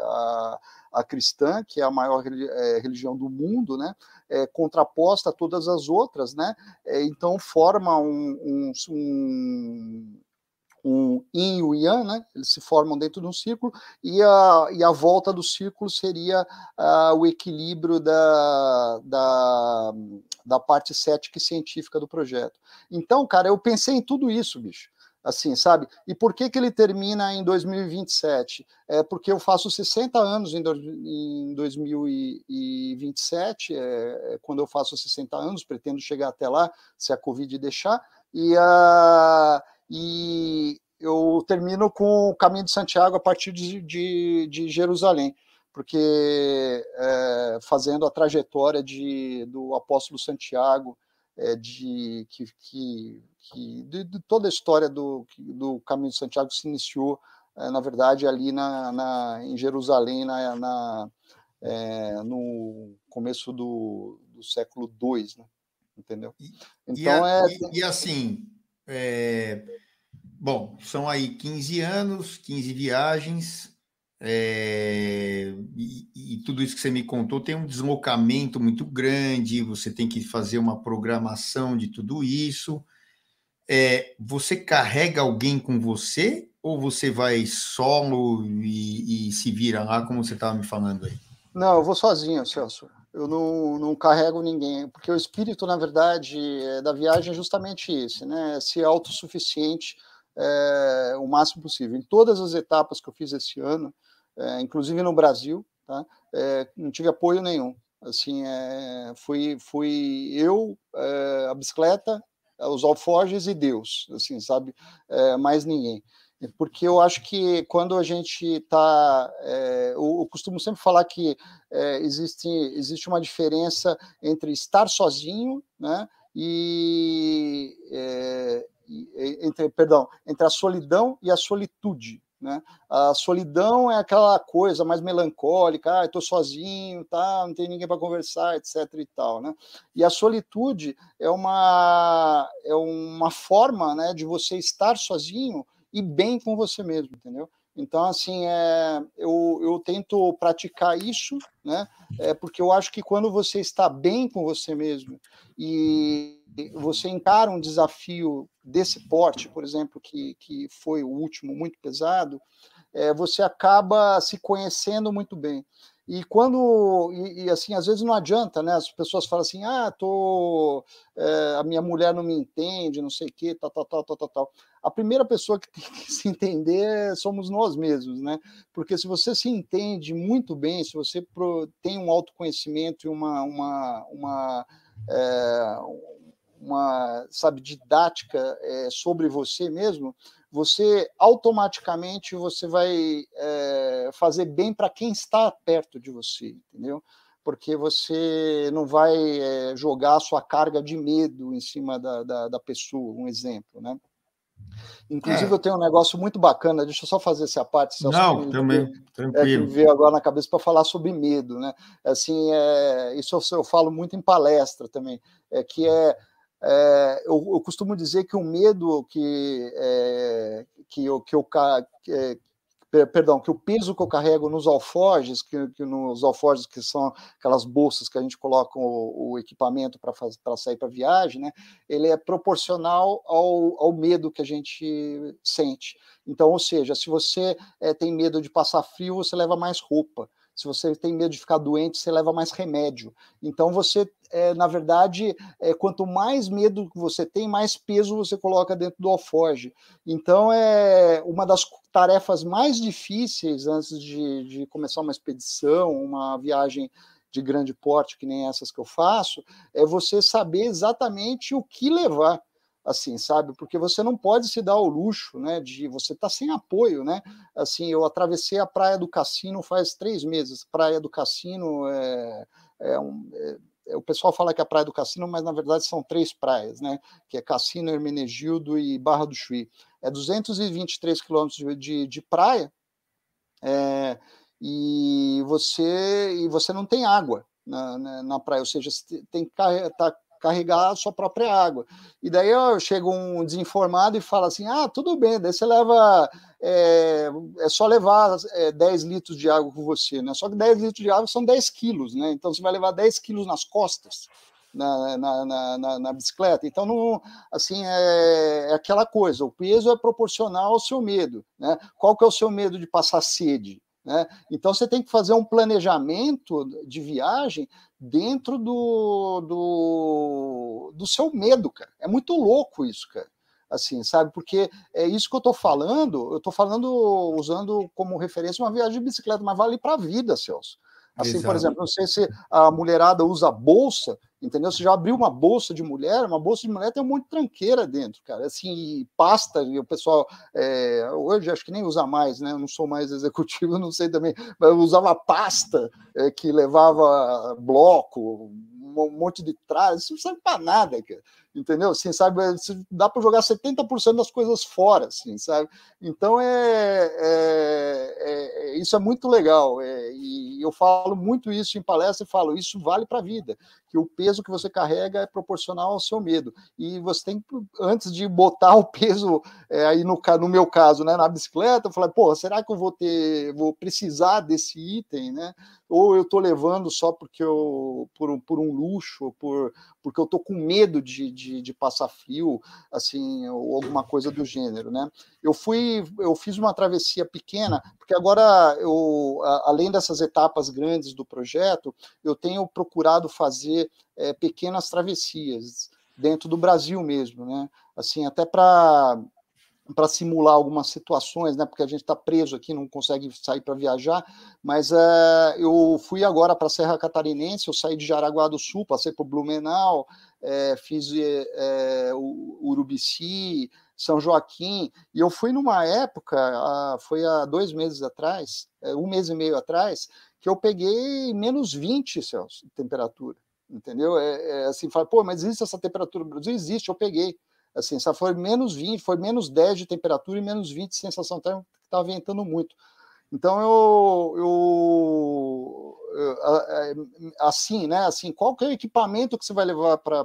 [SPEAKER 2] a, a cristã, que é a maior é, religião do mundo, né? É, contraposta a todas as outras, né? É, então forma um, um, um, um yin e o yang, né? Eles se formam dentro de um círculo e a, e a volta do círculo seria uh, o equilíbrio da, da, da parte cética e científica do projeto. Então, cara, eu pensei em tudo isso, bicho assim, sabe? E por que, que ele termina em 2027? É porque eu faço 60 anos em, do, em 2027, é, é, quando eu faço 60 anos, pretendo chegar até lá, se a Covid deixar, e, uh, e eu termino com o caminho de Santiago a partir de, de, de Jerusalém, porque é, fazendo a trajetória de, do apóstolo Santiago, é, de que, que, que de, de, toda a história do, do caminho de Santiago se iniciou, é, na verdade, ali na, na em Jerusalém, na, na é, no começo do, do século II, né? entendeu?
[SPEAKER 1] Então e, é e, e assim é, Bom, são aí 15 anos, 15 viagens, é, e, e, tudo isso que você me contou tem um deslocamento muito grande, você tem que fazer uma programação de tudo isso. É, você carrega alguém com você ou você vai solo e, e se vira lá, como você estava me falando aí?
[SPEAKER 2] Não, eu vou sozinho, Celso. Eu não, não carrego ninguém, porque o espírito, na verdade, é, da viagem é justamente esse, né? Ser autossuficiente é, o máximo possível. Em todas as etapas que eu fiz esse ano, é, inclusive no Brasil, tá? É, não tive apoio nenhum. Assim, é, fui, fui eu, é, a bicicleta, os alforjes e Deus, assim, sabe? É, mais ninguém. Porque eu acho que quando a gente está. eu, eu, costumo sempre falar que existe, existe uma diferença entre estar sozinho né, e, entre, perdão, entre a solidão e a solitude. Né? A solidão é aquela coisa mais melancólica, ah, estou sozinho, tá, não tem ninguém para conversar, etc. e tal, né? E a solitude é uma é uma forma, né, de você estar sozinho e bem com você mesmo, entendeu? Então, assim, é, eu, eu tento praticar isso, né? É, porque eu acho que quando você está bem com você mesmo e você encara um desafio desse porte, por exemplo, que, que foi o último muito pesado, é, você acaba se conhecendo muito bem. E quando, e, e, assim, às vezes não adianta, né? As pessoas falam assim, ah, tô, é, a minha mulher não me entende, não sei o quê, tal, tal, tal, tal, tal, tal. A primeira pessoa que tem que se entender somos nós mesmos, né? Porque se você se entende muito bem, se você tem um autoconhecimento e uma, uma, uma é, uma sabe didática é, sobre você mesmo, você automaticamente você vai é, fazer bem para quem está perto de você, entendeu? porque você não vai é, jogar a sua carga de medo em cima da, da, da pessoa, um exemplo, né? Inclusive, é. eu tenho um negócio muito bacana, deixa eu só fazer essa parte.
[SPEAKER 1] Celso, Não, também,
[SPEAKER 2] que, tranquilo. É, que veio agora na cabeça para falar sobre medo, né? Assim, é, isso eu, eu, falo muito em palestra também, é que é, é eu, eu, costumo dizer que o medo que, é, que, eu, que, eu, que, perdão, que o peso que eu carrego nos alforjes, que, que nos alforjes que são aquelas bolsas que a gente coloca o, o equipamento para sair para viagem, né, ele é proporcional ao, ao medo que a gente sente. Então, ou seja, se você é, tem medo de passar frio, você leva mais roupa. Se você tem medo de ficar doente, você leva mais remédio. Então, você, é, na verdade, é, quanto mais medo você tem, mais peso você coloca dentro do alforge. Então, é uma das tarefas mais difíceis antes de, de começar uma expedição, uma viagem de grande porte, que nem essas que eu faço, é você saber exatamente o que levar assim, sabe? Porque você não pode se dar o luxo, né? De você tá sem apoio, né? Assim, eu atravessei a praia do Cassino faz três meses. Praia do Cassino é, é um é, é, o pessoal fala que é a Praia do Cassino, mas na verdade são três praias, né? Que é Cassino, Hermenegildo e Barra do Chuí. É 223 quilômetros de, de, de, praia é, e você e você não tem água na, na, na praia, ou seja, você tem que estar tá carregar a sua própria água. E daí eu chego um desinformado e fala assim: ah, tudo bem, daí você leva. É, é só levar é, 10 litros de água com você, né? Só que 10 litros de água são 10 quilos, né? Então você vai levar 10 quilos nas costas. Na, na, na, na, bicicleta. Então, não, assim, é, é, aquela coisa, o peso é proporcional ao seu medo. Né? Qual que é o seu medo de passar sede? Né? Então você tem que fazer um planejamento de viagem dentro do, do, do seu medo, cara. É muito louco isso, cara. Assim, sabe? Porque é isso que eu estou falando, eu estou falando usando como referência uma viagem de bicicleta, mas vale para a vida, Celso. Assim, Exato. por exemplo, não sei se a mulherada usa bolsa, entendeu? Você já abriu uma bolsa de mulher, uma bolsa de mulher tem um monte de tranqueira dentro, cara. Assim, pasta, e o pessoal é, hoje acho que nem usa mais, né? Eu não sou mais executivo, não sei também, mas eu usava pasta é, que levava bloco, um monte de trás, isso não serve para nada, cara entendeu? Assim, sabe, dá para jogar 70% das coisas fora, assim, sabe? Então é, é, é isso é muito legal é, e eu falo muito isso em palestra e falo isso vale para a vida, que o peso que você carrega é proporcional ao seu medo e você tem antes de botar o peso é, aí no, no meu caso, né, na bicicleta, eu falei, pô, será que eu vou ter, vou precisar desse item, né? Ou eu estou levando só porque eu por, por um luxo, por porque eu estou com medo de, de de, de passar frio, assim, ou alguma coisa do gênero, né? Eu fui, eu fiz uma travessia pequena, porque agora eu, além dessas etapas grandes do projeto, eu tenho procurado fazer é, pequenas travessias dentro do Brasil mesmo, né? Assim, até para para simular algumas situações, né? Porque a gente está preso aqui, não consegue sair para viajar. Mas é, eu fui agora para a Serra Catarinense, eu saí de Jaraguá do Sul, passei por Blumenau, é, fiz é, o Urubici, São Joaquim, e eu fui numa época, foi há dois meses atrás, um mês e meio atrás, que eu peguei menos 20 Celsius de temperatura, entendeu? É, é assim, fala, pô, mas existe essa temperatura no Brasil? Existe, eu peguei assim, só foi menos 20, foi menos 10 de temperatura e menos 20 de sensação térmica, estava ventando muito. Então eu, eu, eu, assim, né? Assim, qual que é o equipamento que você vai levar para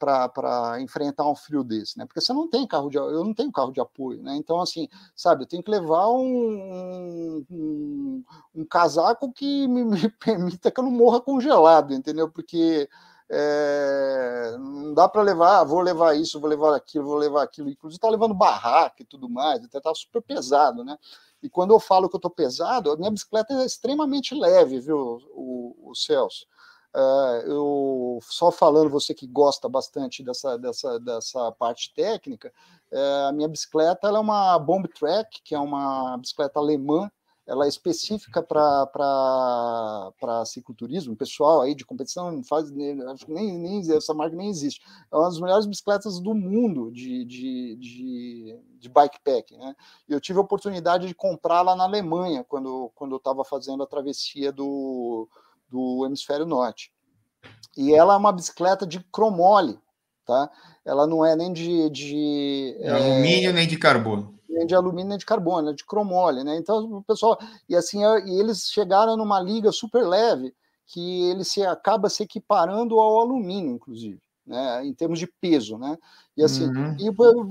[SPEAKER 2] para enfrentar um frio desse, né? Porque você não tem carro de eu não tenho carro de apoio, né? Então assim, sabe, eu tenho que levar um, um, um casaco que me, me permita que eu não morra congelado, entendeu? Porque é, não dá para levar, ah, vou levar isso, vou levar aquilo, vou levar aquilo. Inclusive, está levando barraca e tudo mais, até está super pesado, né? E quando eu falo que eu estou pesado, a minha bicicleta é extremamente leve, viu, o, o Celso? Uh, eu só falando, você que gosta bastante dessa, dessa, dessa parte técnica, uh, a minha bicicleta é uma Bomb Track, que é uma bicicleta alemã ela é específica para cicloturismo, pessoal aí de competição não faz, acho que nem, nem essa marca nem existe. É uma das melhores bicicletas do mundo de, de, de, de bikepack, né? E eu tive a oportunidade de comprá-la na Alemanha quando, quando eu estava fazendo a travessia do, do hemisfério norte. E ela é uma bicicleta de cromole, tá? Ela não é nem de, de
[SPEAKER 1] é, alumínio nem de carbono
[SPEAKER 2] nem de alumínio nem de carbono, é de cromole, né? Então o pessoal e assim e eles chegaram numa liga super leve que ele se acaba se equiparando ao alumínio, inclusive né, em termos de peso, né? E assim, uhum. e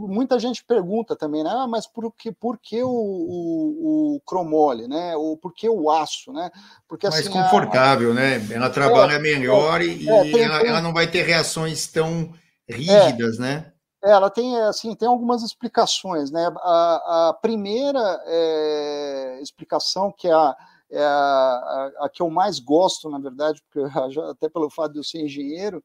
[SPEAKER 2] muita gente pergunta também, né? Ah, mas por que, por que o, o, o cromole, né? Ou por que o aço, né?
[SPEAKER 1] Porque mais assim, confortável, a... né? Ela trabalha é, melhor é, e, é, tem, ela, tem... ela, não vai ter reações tão rígidas, né?
[SPEAKER 2] É, ela tem assim tem algumas explicações, né? A, a primeira é, explicação que é a, é a, a, que eu mais gosto, na verdade, porque até pelo fato de eu ser engenheiro,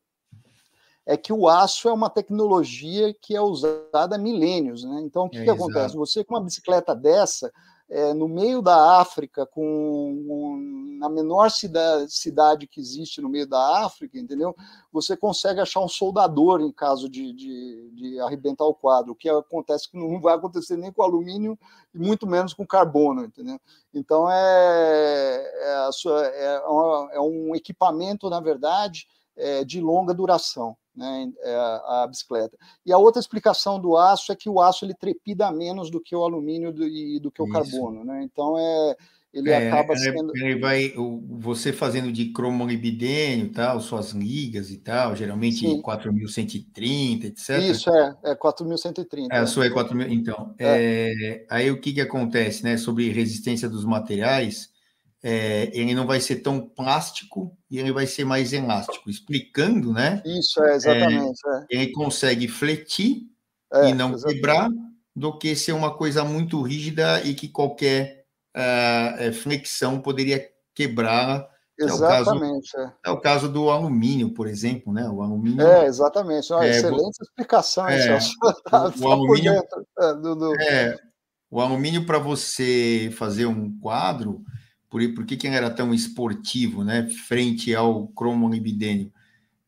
[SPEAKER 2] é que o aço é uma tecnologia que é usada há milênios. Né? Então, o que, é, que acontece? Você com uma bicicleta dessa, é, no meio da África, com na menor cidade, cidade que existe no meio da África, entendeu? Você consegue achar um soldador em caso de, de, de arrebentar o quadro, o que acontece que não vai acontecer nem com alumínio e muito menos com carbono, entendeu? Então é, é, é, é um equipamento, na verdade, é, de longa duração né, é, a, bicicleta. E a outra explicação do aço é que o aço ele trepida menos do que o alumínio do, e do que o Isso. carbono, né? Então é ele é, acaba sendo.
[SPEAKER 1] Ele vai, você fazendo de cromolibidênio, tal, suas ligas e tal, geralmente Sim. 4.130, etc.
[SPEAKER 2] Isso, é, é 4.130.
[SPEAKER 1] É, a sua é 4.000. Então, é. É, aí o que, que acontece, né? Sobre resistência dos materiais, é, ele não vai ser tão plástico e ele vai ser mais elástico, explicando, né?
[SPEAKER 2] Isso, é, exatamente.
[SPEAKER 1] É, ele consegue fletir é, e não exatamente. quebrar do que ser uma coisa muito rígida e que qualquer uh, flexão poderia quebrar.
[SPEAKER 2] Exatamente.
[SPEAKER 1] É o, caso, é. é o caso do alumínio, por exemplo, né? O alumínio.
[SPEAKER 2] É, exatamente. Uma é, excelente explicação, é,
[SPEAKER 1] tá, o, o alumínio, é, do, do... É, o alumínio, para você fazer um quadro, por, por que, que era tão esportivo, né, frente ao cromonibidênio?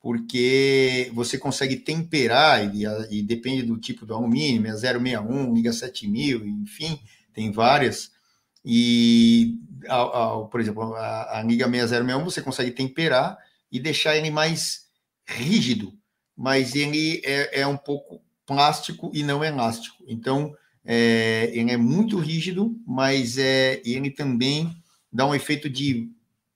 [SPEAKER 1] Porque você consegue temperar, e, e depende do tipo do alumínio, 061, liga 7000, enfim, tem várias, e, por exemplo, a, a liga 6061 você consegue temperar e deixar ele mais rígido, mas ele é, é um pouco plástico e não elástico. Então, é, ele é muito rígido, mas é, ele também dá um efeito de,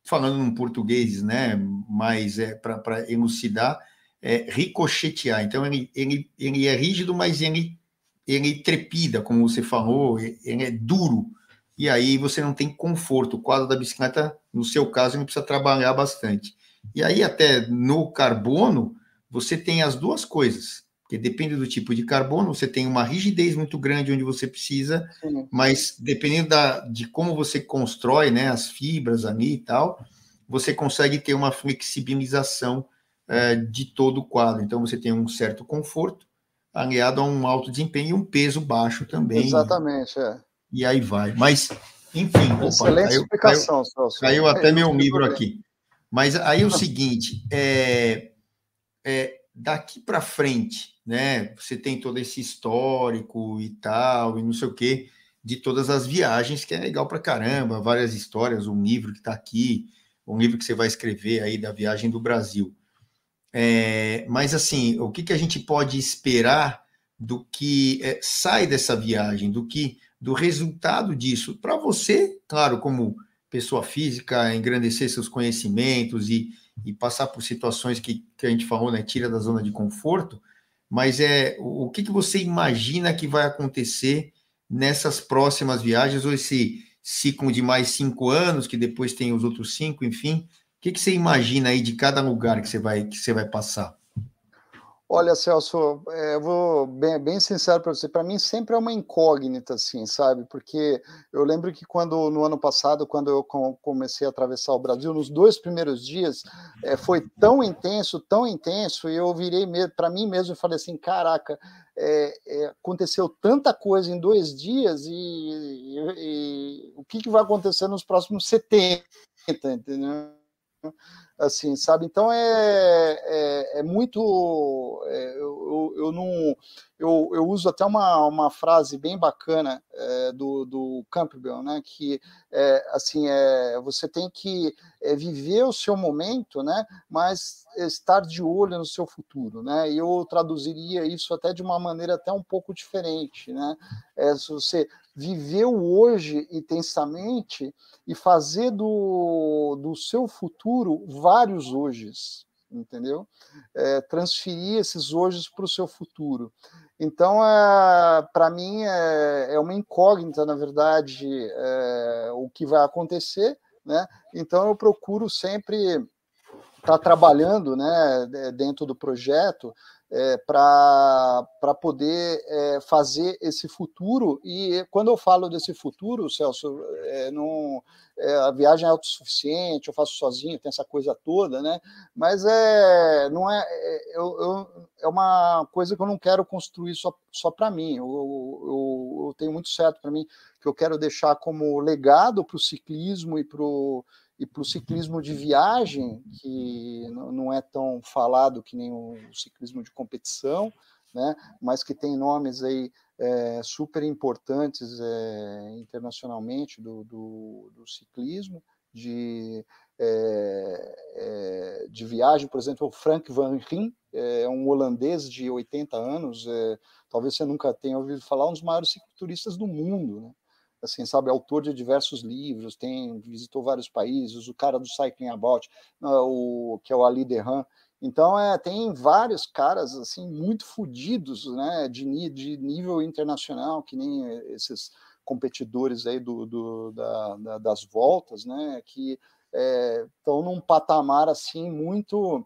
[SPEAKER 1] falando em português, né, mas é para elucidar, é, ricochetear. Então, ele, ele, ele é rígido, mas ele, ele trepida, como você falou, ele é duro. E aí você não tem conforto. O quadro da bicicleta, no seu caso, ele precisa trabalhar bastante. E aí, até no carbono, você tem as duas coisas porque depende do tipo de carbono, você tem uma rigidez muito grande onde você precisa, Sim. mas dependendo da, de como você constrói né, as fibras ali e tal, você consegue ter uma flexibilização é, de todo o quadro. Então você tem um certo conforto, aliado a um alto desempenho e um peso baixo também.
[SPEAKER 2] Exatamente, é.
[SPEAKER 1] E aí vai. Mas, enfim,
[SPEAKER 2] Excelente caiu, explicação,
[SPEAKER 1] caiu, caiu até é, meu livro aqui. Mas aí é o seguinte, é, é daqui para frente, né? Você tem todo esse histórico e tal, e não sei o quê, de todas as viagens, que é legal para caramba, várias histórias, um livro que está aqui, um livro que você vai escrever aí da viagem do Brasil. É, mas assim, o que, que a gente pode esperar do que é, sai dessa viagem, do que do resultado disso para você, claro, como pessoa física, engrandecer seus conhecimentos e, e passar por situações que, que a gente falou, né, tira da zona de conforto, mas é o que, que você imagina que vai acontecer nessas próximas viagens, ou esse ciclo de mais cinco anos, que depois tem os outros cinco, enfim. O que, que você imagina aí de cada lugar que você vai, que você vai passar?
[SPEAKER 2] Olha, Celso, é, eu vou bem, bem sincero para você, para mim sempre é uma incógnita, assim, sabe? Porque eu lembro que quando no ano passado, quando eu comecei a atravessar o Brasil, nos dois primeiros dias, é, foi tão intenso, tão intenso, e eu virei para mim mesmo e falei assim: caraca, é, é, aconteceu tanta coisa em dois dias, e, e, e o que, que vai acontecer nos próximos 70, entendeu? Assim, sabe? Então é, é, é muito. É, eu, eu, não. Eu, eu uso até uma, uma frase bem bacana é, do, do Campbell, né? Que é, assim, é, você tem que é, viver o seu momento, né? Mas estar de olho no seu futuro, né? E eu traduziria isso até de uma maneira até um pouco diferente, né? É, se você viver o hoje intensamente e fazer do, do seu futuro vários hojes, entendeu? É, transferir esses hojes para o seu futuro. Então, é, para mim, é, é, uma incógnita, na verdade, é, o que vai acontecer, né? Então, eu procuro sempre estar tá trabalhando né, dentro do projeto é, para poder é, fazer esse futuro. E quando eu falo desse futuro, Celso, é, não, é, a viagem é autossuficiente, eu faço sozinho, tem essa coisa toda, né? Mas é, não é, é, eu, eu, é uma coisa que eu não quero construir só, só para mim. Eu, eu, eu, tenho muito certo para mim que eu quero deixar como legado para o ciclismo e para e para o ciclismo de viagem, que não é tão falado que nem o ciclismo de competição, né, mas que tem nomes aí é, super importantes é, internacionalmente do, do, do, ciclismo, de, é, é de viagem, por exemplo, o Frank Van Rijn, é um holandês de 80 anos, é, talvez você nunca tenha ouvido falar, um dos maiores cicloturistas do mundo, né? Assim, sabe, autor de diversos livros, tem visitou vários países, o cara do Cycling About, o que é o Ali Derran. Então, é, tem vários caras assim muito fodidos, né, de, de nível internacional, que nem esses competidores aí do, do da, da, das voltas, né, que estão é, num patamar assim muito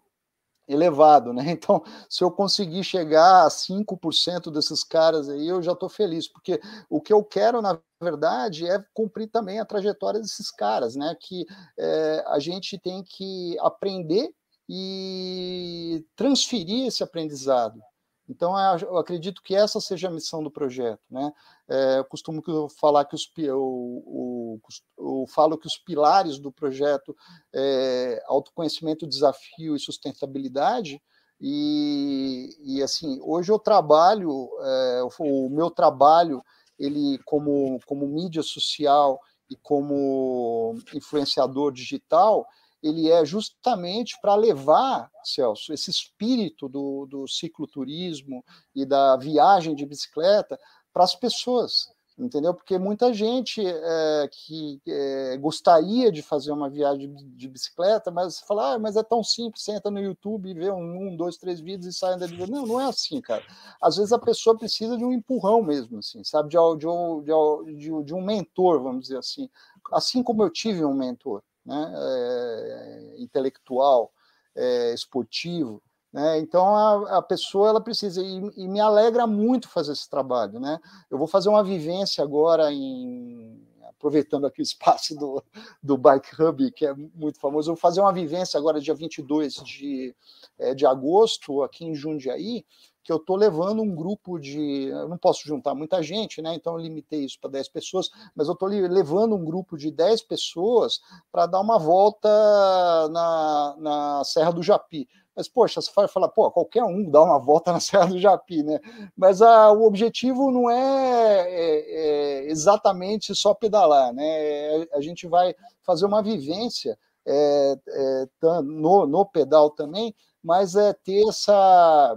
[SPEAKER 2] elevado, né? Então, se eu conseguir chegar a 5% desses caras aí, eu já estou feliz, porque o que eu quero, na verdade, é cumprir também a trajetória desses caras, né? Que é, a gente tem que aprender e transferir esse aprendizado. Então, eu acredito que essa seja a missão do projeto, né? É, eu costumo falar que os eu, eu, falo que os pilares do projeto é autoconhecimento, desafio e sustentabilidade. E, e assim, hoje eu trabalho, é, o meu trabalho, ele como como mídia social e como influenciador digital, ele é justamente para levar, Celso, esse espírito do, do cicloturismo e da viagem de bicicleta para as pessoas, entendeu? Porque muita gente é, que é, gostaria de fazer uma viagem de bicicleta, mas fala, ah, mas é tão simples, você entra no YouTube e vê um, um dois, três vídeos e sai andando. Não, não é assim, cara. Às vezes a pessoa precisa de um empurrão mesmo, assim, sabe? De, de, de, de um mentor, vamos dizer assim. Assim como eu tive um mentor né, é, intelectual, esportivo. Né? Então a, a, pessoa ela precisa e, e, me alegra muito fazer esse trabalho, né? Eu vou fazer uma vivência agora em aproveitando aqui o espaço do, do Bike Hub, que é muito famoso, eu vou fazer uma vivência agora dia 22 de, é, de agosto aqui em Jundiaí, que eu estou levando um grupo de. Eu não posso juntar muita gente, né? Então eu limitei isso para 10 pessoas, mas eu estou levando um grupo de 10 pessoas para dar uma volta na, na Serra do Japi. Mas, poxa, você vai falar, pô, qualquer um dá uma volta na Serra do Japi, né? Mas a, o objetivo não é, é, é exatamente só pedalar, né? É, a gente vai fazer uma vivência é, é no, no pedal também, mas é ter essa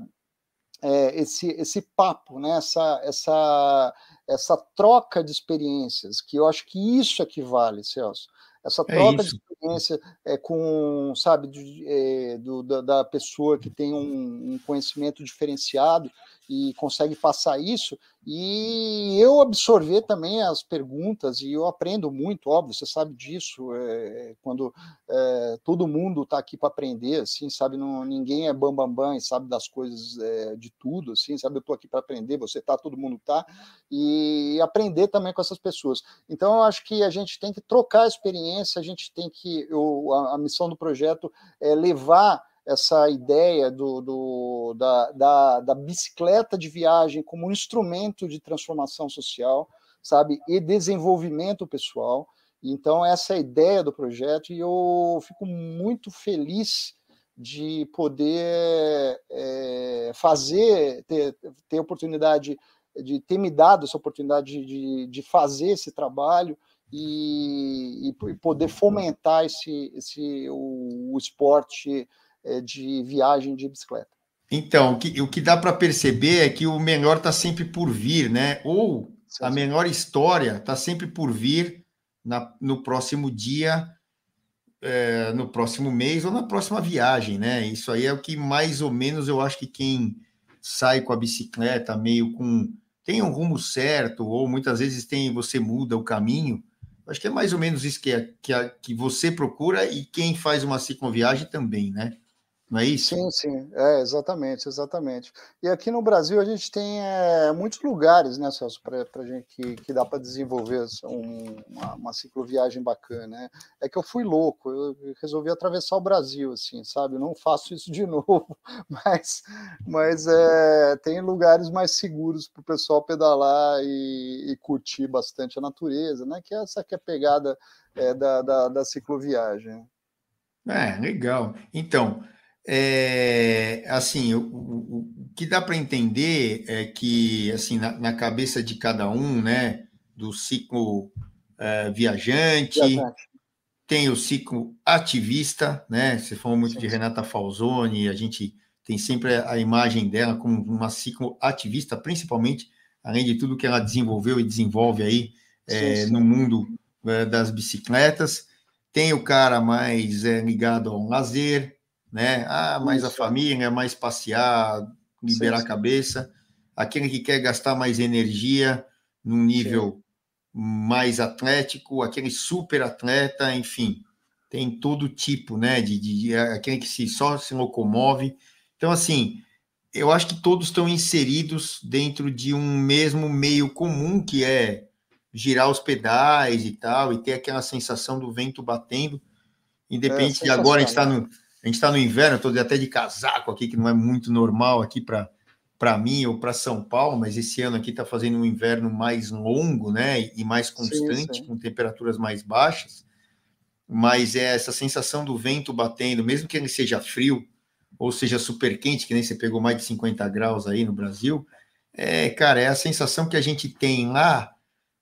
[SPEAKER 2] é, esse, esse papo, né? essa, essa, essa troca de experiências, que eu acho que isso é que vale, Celso. Essa é troca é de experiência é, com, sabe, de, é, do, da, da, pessoa que tem um, um conhecimento diferenciado e consegue passar isso, e eu absorver também as perguntas, e eu aprendo muito, óbvio, você sabe disso, é, quando é, todo mundo está aqui para aprender, assim, sabe, não, ninguém é bambambam bam, bam, e sabe das coisas é, de tudo, assim, sabe, eu estou aqui para aprender, você está, todo mundo está, e aprender também com essas pessoas. Então, eu acho que a gente tem que trocar experiência, a gente tem que, eu, a, a missão do projeto é levar essa ideia do, do da, da, da, bicicleta de viagem como um instrumento de transformação social, sabe, e desenvolvimento pessoal. Então, essa é a ideia do projeto e eu fico muito feliz de poder é, fazer, ter, ter oportunidade, de ter me dado essa oportunidade de, de fazer esse trabalho e, e poder fomentar esse, esse, o, o esporte de viagem de bicicleta.
[SPEAKER 1] Então, o que, o que dá para perceber é que o melhor está sempre por vir, né? Ou a melhor história está sempre por vir na, no próximo dia é, no próximo mês ou na próxima viagem, né? Isso aí é o que mais ou menos eu acho que quem sai com a bicicleta meio com tem um rumo certo ou muitas vezes tem você muda o caminho. Acho que é mais ou menos isso que, é, que, é, que você procura e quem faz uma cicloviagem também, né? Não é isso?
[SPEAKER 2] Sim, sim, é, exatamente, exatamente. E aqui no Brasil a gente tem é, muitos lugares, né, Celso, para gente que, que dá para desenvolver um, uma, uma, cicloviagem bacana. Né? É que eu fui louco, eu resolvi atravessar o Brasil, assim, sabe? Eu não faço isso de novo, mas, mas é, tem lugares mais seguros para o pessoal pedalar e, e, curtir bastante a natureza, né? Que é essa que é a pegada é, da, da, da cicloviagem.
[SPEAKER 1] É, legal. Então, é, assim, o, o, o, que dá para entender é que, assim, na, na, cabeça de cada um, né, do ciclo é, viajante, viajante, tem o ciclo ativista, né? Você falou muito sim, de Renata Falzoni, a gente tem sempre a imagem dela como uma ciclo ativista, principalmente, além de tudo que ela desenvolveu e desenvolve aí é, sim, no mundo é, das bicicletas. Tem o cara mais é, ligado ao lazer, né? Ah, mais a família, mais passear, liberar sim, a cabeça. Aquele que quer gastar mais energia num nível sim. mais atlético, aquele super atleta, enfim, tem todo tipo, né? De, de, de, aquele que se, só se locomove. Então, assim, eu acho que todos estão inseridos dentro de um mesmo meio comum que é girar os pedais e tal, e ter aquela sensação do vento batendo, independente é, de agora a gente está no gente está no inverno, estou até de casaco aqui, que não é muito normal aqui para mim ou para São Paulo, mas esse ano aqui está fazendo um inverno mais longo, né? E mais constante, sim, sim. com temperaturas mais baixas. Mas é essa sensação do vento batendo, mesmo que ele seja frio, ou seja super quente, que nem você pegou mais de 50 graus aí no Brasil, é, cara, é a sensação que a gente tem lá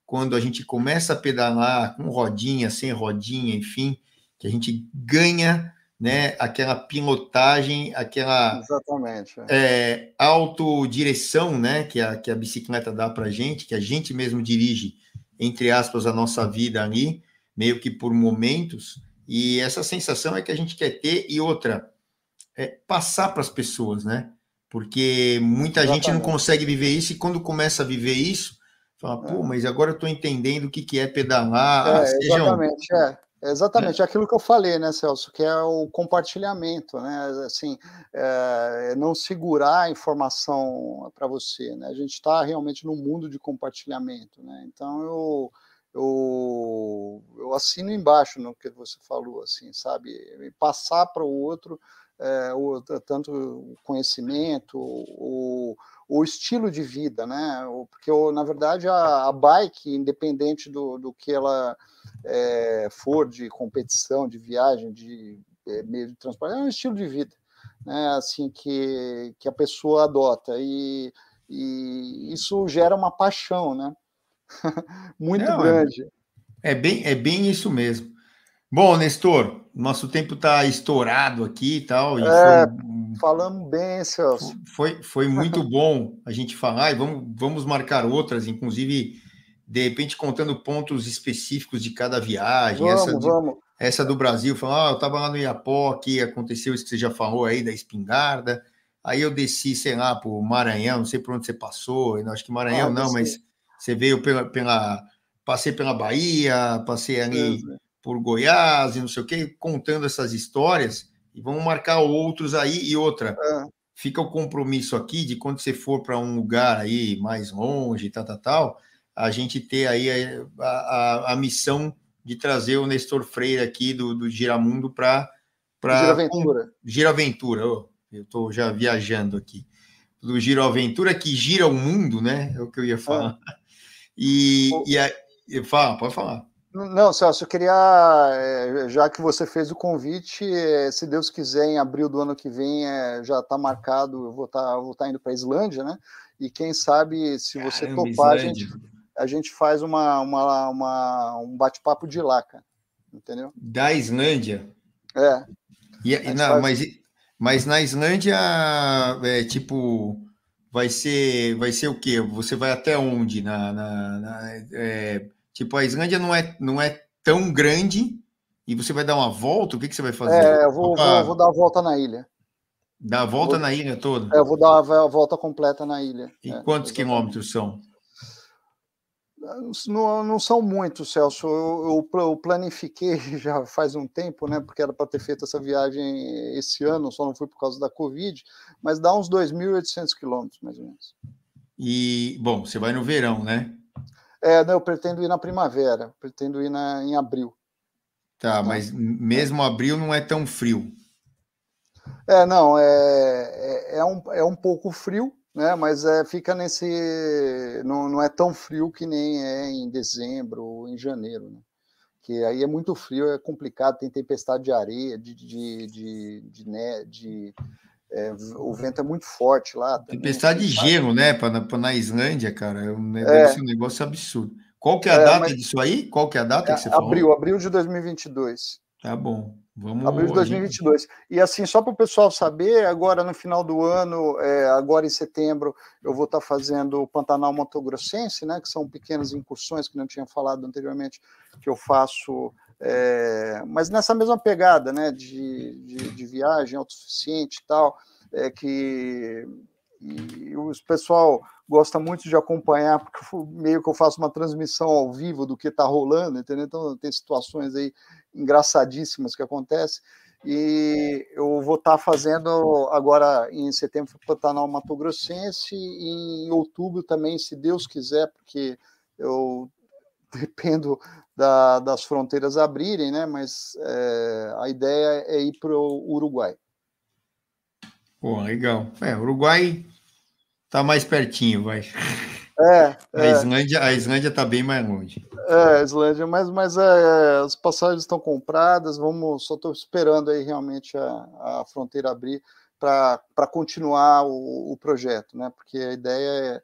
[SPEAKER 1] quando a gente começa a pedalar com rodinha, sem rodinha, enfim, que a gente ganha né? Aquela pilotagem, aquela
[SPEAKER 2] Exatamente.
[SPEAKER 1] É, autodireção, né? Que a, que a bicicleta dá para gente, que a gente mesmo dirige, entre aspas, a nossa vida ali, meio que por momentos. E essa sensação é que a gente quer ter e outra é passar para as pessoas, né? Porque muita Exatamente. gente não consegue viver isso e quando começa a viver isso, fala, pô, é. mas agora eu estou entendendo o que, que é pedalar.
[SPEAKER 2] É, ah, exatamente, é. Exatamente, é. aquilo que eu falei, né, Celso, que é o compartilhamento, né, assim, é, não segurar a informação para você, né, a gente está realmente num mundo de compartilhamento, né, então eu, eu, eu assino embaixo no que você falou, assim, sabe, passar para o outro é, o, tanto o conhecimento, o, o estilo de vida, né, porque, na verdade, a, a bike, independente do, do que ela é, for de competição, de viagem, de é, meio de transporte, é um estilo de vida, né? Assim que, que a pessoa adota e, e isso gera uma paixão, né? Muito Não, é grande.
[SPEAKER 1] É, é, bem, é bem isso mesmo. Bom, Nestor, nosso tempo está estourado aqui e tal. E
[SPEAKER 2] é, foi, falamos bem, Celso.
[SPEAKER 1] Foi, foi muito bom a gente falar e vamos, vamos marcar outras, inclusive de repente contando pontos específicos de cada viagem.
[SPEAKER 2] Vamos,
[SPEAKER 1] essa,
[SPEAKER 2] de, vamos.
[SPEAKER 1] essa do Brasil, falando, ah, eu estava lá no Iapó, aqui aconteceu isso que você já falou aí, da espingarda. Aí eu desci, sei lá, para o Maranhão, não sei por onde você passou, acho que Maranhão ah, não, mas você veio pela, pela. Passei pela Bahia, passei ali é. Por Goiás e não sei o quê, contando essas histórias, e vamos marcar outros aí e outra. É. Fica o compromisso aqui de quando você for para um lugar aí mais longe, tal, tal, tal a gente ter aí a, a, a missão de trazer o Nestor Freire aqui do, do Giramundo para.
[SPEAKER 2] Giraventura.
[SPEAKER 1] Giraventura, oh, eu estou já viajando aqui. Do Giro Aventura, que gira o mundo, né? É o que eu ia falar. Ah. E, oh. e a, fala, pode falar.
[SPEAKER 2] Não, Celso, eu queria, é, já que você fez o convite, é, se Deus quiser, em abril do ano que vem, é, já está marcado, eu vou estar tá, vou tá indo para a Islândia, né? E quem sabe, se você Caramba, topar, a gente, a gente faz uma, uma, uma um bate-papo de lá, cara. Entendeu?
[SPEAKER 1] Da Islândia?
[SPEAKER 2] É.
[SPEAKER 1] E não, faz... mas, mas na Islândia, é, tipo, vai ser, vai ser o quê? Você vai até onde? Na, na, na é, tipo, a Islândia não é, não é tão grande e você vai dar uma volta? O que, que você vai fazer?
[SPEAKER 2] É, eu vou, vou, vou dar a volta na ilha.
[SPEAKER 1] Dar a volta vou, na ilha toda?
[SPEAKER 2] É, eu vou dar a volta completa na ilha.
[SPEAKER 1] E
[SPEAKER 2] é,
[SPEAKER 1] quantos exatamente. quilômetros são?
[SPEAKER 2] Não, não são muitos, Celso. Eu, eu, eu, planifiquei já faz um tempo, né? Porque era para ter feito essa viagem esse ano, só não fui por causa da Covid, mas dá uns 2.800 quilômetros, mais ou menos.
[SPEAKER 1] E, bom, você vai no verão, né?
[SPEAKER 2] É, não, eu pretendo ir na primavera, pretendo ir na, em abril.
[SPEAKER 1] Tá, tá, mas mesmo abril não é tão frio.
[SPEAKER 2] É, não, é, é, é, um, é um pouco frio, né? Mas é, fica nesse. Não, não é tão frio que nem é em dezembro ou em janeiro, né? Que aí é muito frio, é complicado, tem tempestade de areia, de, de, de, de, né, de é, o vento é muito forte lá.
[SPEAKER 1] Também, tempestade de gelo, né? Para na Islândia, cara, é um, é. um negócio absurdo. Qual que é a é, data mas... disso aí? Qual que é a data que você
[SPEAKER 2] abril,
[SPEAKER 1] falou?
[SPEAKER 2] Abril de 2022.
[SPEAKER 1] Tá bom. Vamos
[SPEAKER 2] Abril de 2022. Gente... E assim, só para o pessoal saber, agora no final do ano, é, agora em setembro, eu vou estar tá fazendo o Pantanal Motogrossense, né, que são pequenas incursões que não tinha falado anteriormente, que eu faço, é, mas nessa mesma pegada, né, de, de, de viagem autossuficiente e tal, é, que e o pessoal gosta muito de acompanhar, porque meio que eu faço uma transmissão ao vivo do que está rolando, entendeu? Então tem situações aí engraçadíssimas que acontecem. E eu vou estar tá fazendo agora em setembro para Pantanal Mato Grossense e em outubro também, se Deus quiser, porque eu dependo da, das fronteiras abrirem, né? Mas é, a ideia é ir para o Uruguai.
[SPEAKER 1] Pô, legal. É, Uruguai tá mais pertinho, vai.
[SPEAKER 2] É,
[SPEAKER 1] a, é. Islândia, a Islândia tá bem mais longe.
[SPEAKER 2] É, a Islândia, mas, mas é, as passagens estão compradas, vamos, só estou esperando aí realmente a, a fronteira abrir para continuar o, o, projeto, né? Porque a ideia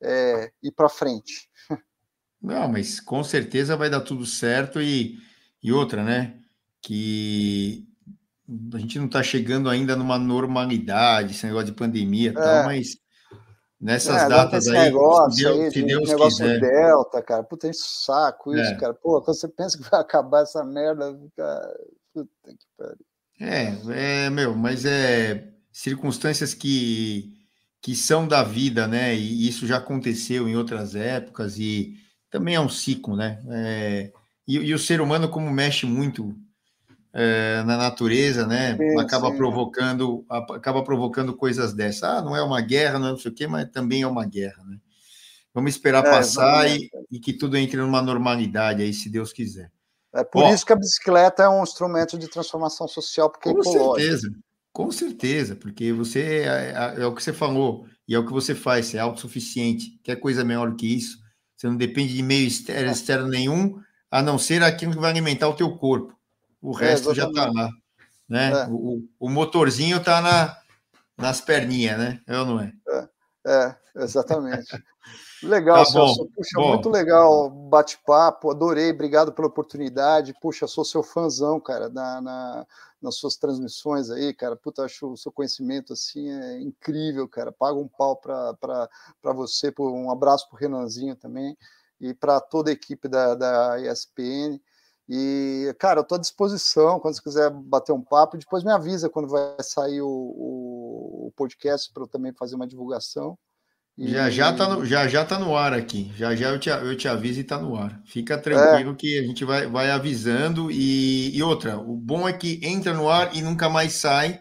[SPEAKER 2] é, é ir para frente.
[SPEAKER 1] Não, mas com certeza vai dar tudo certo e, e outra, né? Que a gente não está chegando ainda numa normalidade, esse negócio de pandemia e tal, é. mas nessas é, datas aí,
[SPEAKER 2] negócio se Deus, aí, se Deus negócio quiser. Delta, cara, puta, enche saco isso, é. cara. Pô, quando você pensa que vai acabar essa merda, cara, puta que pariu.
[SPEAKER 1] É, é, meu, mas é circunstâncias que, que são da vida, né? E isso já aconteceu em outras épocas e também é um ciclo, né? É, e, e o ser humano, como mexe muito é, na natureza, né? Sim, acaba sim. provocando, acaba provocando coisas dessas. Ah, não é uma guerra, não é não sei o quê, mas também é uma guerra, né? Vamos esperar é, passar e, e, que tudo entre numa normalidade aí, se Deus quiser.
[SPEAKER 2] É por Ó, isso que a bicicleta é um instrumento de transformação social, porque é
[SPEAKER 1] com certeza, com certeza, porque você é, é, é, o que você falou e é o que você faz, você é autossuficiente. Quer coisa melhor que isso? Você não depende de meio externo, é. externo nenhum, a não ser aquilo que vai alimentar o teu corpo o é, resto já está lá. Né? É. O, o motorzinho está na, nas perninhas, né? É ou não é?
[SPEAKER 2] É, é exatamente. Legal, tá Celso. Puxa, bom. muito legal bate-papo, adorei, obrigado pela oportunidade. Puxa, sou seu fãzão, cara, na, na, nas suas transmissões aí, cara. Puta, acho o seu conhecimento assim é incrível, cara. Paga um pau para você, um abraço para o Renanzinho também e para toda a equipe da, da ESPN. E, cara, eu estou à disposição quando você quiser bater um papo. Depois me avisa quando vai sair o, o podcast para eu também fazer uma divulgação.
[SPEAKER 1] Já já tá no, já já tá no ar aqui. Já já eu te, eu te aviso e tá no ar. Fica tranquilo é. que a gente vai, vai avisando. E, e outra, o bom é que entra no ar e nunca mais sai.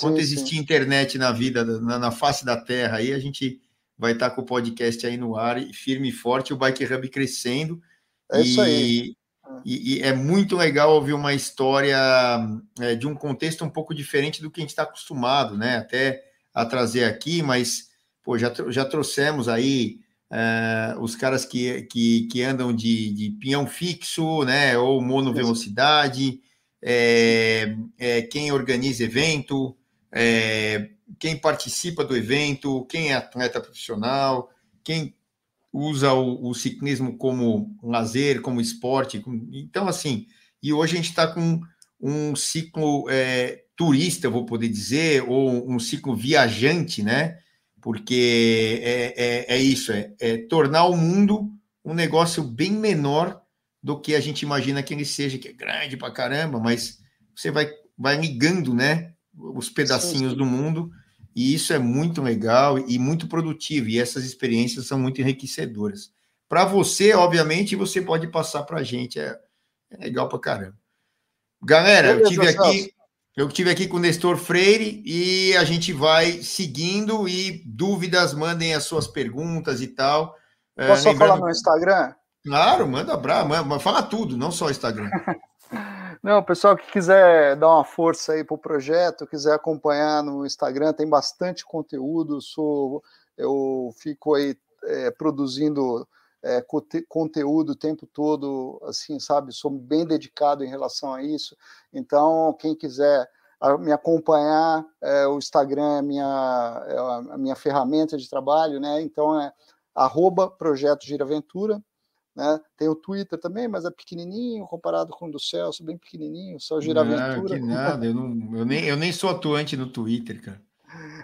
[SPEAKER 1] Quando existir internet na vida, na, na, face da Terra, aí a gente vai estar tá com o podcast aí no ar, firme e forte, o Bike Hub crescendo.
[SPEAKER 2] É e, isso aí.
[SPEAKER 1] E, e, é muito legal ouvir uma história é, de um contexto um pouco diferente do que a gente está acostumado, né? Até a trazer aqui, mas pô, já, já trouxemos aí é, os caras que, que, que andam de, de pinhão fixo, né, ou monovelocidade, é, é, quem organiza evento, é, quem participa do evento, quem é atleta profissional, quem usa o, o ciclismo como lazer, como esporte. Então, assim, e hoje a gente está com um ciclo é, turista, vou poder dizer, ou um ciclo viajante, né? Porque é, é, é isso, é, é tornar o mundo um negócio bem menor do que a gente imagina que ele seja, que é grande pra caramba, mas você vai, vai ligando, né? Os pedacinhos sim, sim. do mundo, e isso é muito legal e muito produtivo, e essas experiências são muito enriquecedoras. Para você, obviamente, você pode passar para a gente, é, é legal para caramba. Galera, eu tive aqui, eu tive aqui com o Nestor Freire e a gente vai seguindo e dúvidas, mandem as suas perguntas e tal.
[SPEAKER 2] É, Posso é, só falar no Instagram?
[SPEAKER 1] Claro, manda bravo, manda, fala tudo, não só Instagram.
[SPEAKER 2] não, pessoal que quiser dar uma força aí para o projeto, quiser acompanhar no Instagram, tem bastante conteúdo. Sou, eu fico aí é, produzindo é, conteúdo o tempo todo, assim, sabe? Sou bem dedicado em relação a isso. Então, quem quiser me acompanhar, é, o Instagram é, minha, é a minha ferramenta de trabalho, né? Então é arroba Projeto Giraventura, né? Tem o Twitter também, mas é pequenininho comparado com o do Celso, bem pequenininho, só Giraventura.
[SPEAKER 1] Não, que nada, eu, não, eu, nem, eu nem sou atuante no Twitter, cara.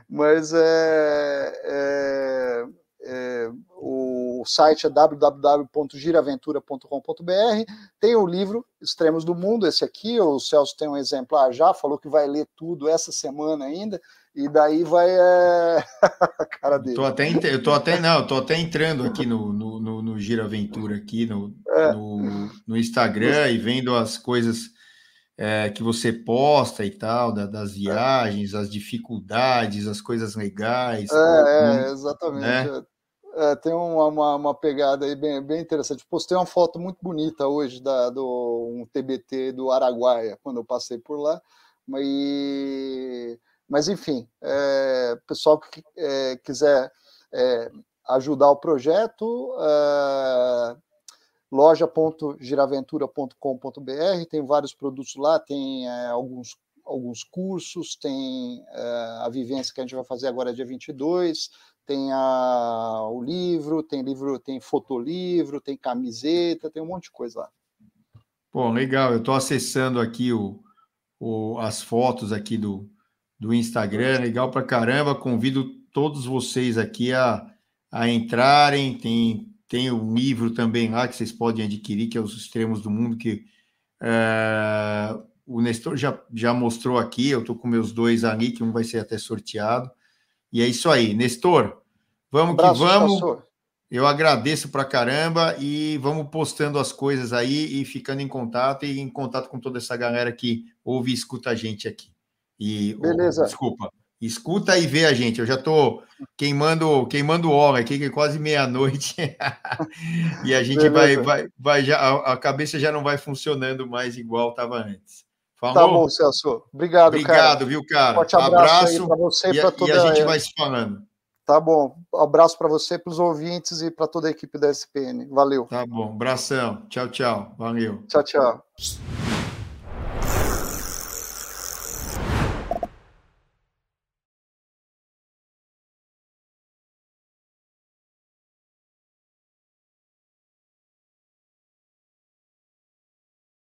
[SPEAKER 2] Mas é, é, é o o site é www.giraventura.com.br. Tem o livro Extremos do Mundo, esse aqui, o Celso tem um exemplar já, falou que vai ler tudo essa semana ainda, e daí vai. É...
[SPEAKER 1] a cara dele. Tô até, eu tô até, não, tô até entrando aqui no, no, no, no Giraventura, aqui no, é. no, no, Instagram e vendo as coisas. É, que você posta e tal, da, das viagens, as dificuldades, as coisas legais.
[SPEAKER 2] É, é exatamente. Né? É, tem uma, uma, uma, pegada aí bem, bem interessante. Postei uma foto muito bonita hoje da, do um TBT do Araguaia, quando eu passei por lá. Mas, mas enfim, é, pessoal que é, quiser é, ajudar o projeto, é, loja.giraventura.com.br, tem vários produtos lá, tem é, alguns alguns cursos, tem é, a vivência que a gente vai fazer agora dia 22, tem a, o livro, tem livro, tem fotolivro, tem camiseta, tem um monte de coisa lá.
[SPEAKER 1] Pô, legal. Eu estou acessando aqui o, o, as fotos aqui do, do Instagram, legal pra caramba. Convido todos vocês aqui a, a entrarem. Tem, tem um livro também lá que vocês podem adquirir, que é Os Extremos do Mundo, que é, o Nestor já, já mostrou aqui. Eu estou com meus dois ali, que um vai ser até sorteado. E é isso aí. Nestor, vamos um abraço, que vamos. Pastor. Eu agradeço pra caramba e vamos postando as coisas aí e ficando em contato e em contato com toda essa galera que ouve e escuta a gente aqui. E,
[SPEAKER 2] Beleza.
[SPEAKER 1] Oh, desculpa, escuta e vê a gente. Eu já estou queimando, queimando hora aqui, que é quase meia-noite. e a gente vai, vai, vai já, a, a cabeça já não vai funcionando mais igual estava antes.
[SPEAKER 2] Falou? Tá bom, Celso. Obrigado,
[SPEAKER 1] Obrigado, cara. viu, cara?
[SPEAKER 2] Forte abraço, abraço para você e para toda
[SPEAKER 1] e a gente vai se falando.
[SPEAKER 2] Tá bom. abraço para você, para os ouvintes e para toda a equipe da SPN. Valeu.
[SPEAKER 1] Tá bom. Abração. Tchau, tchau. Valeu.
[SPEAKER 2] Tchau, tchau.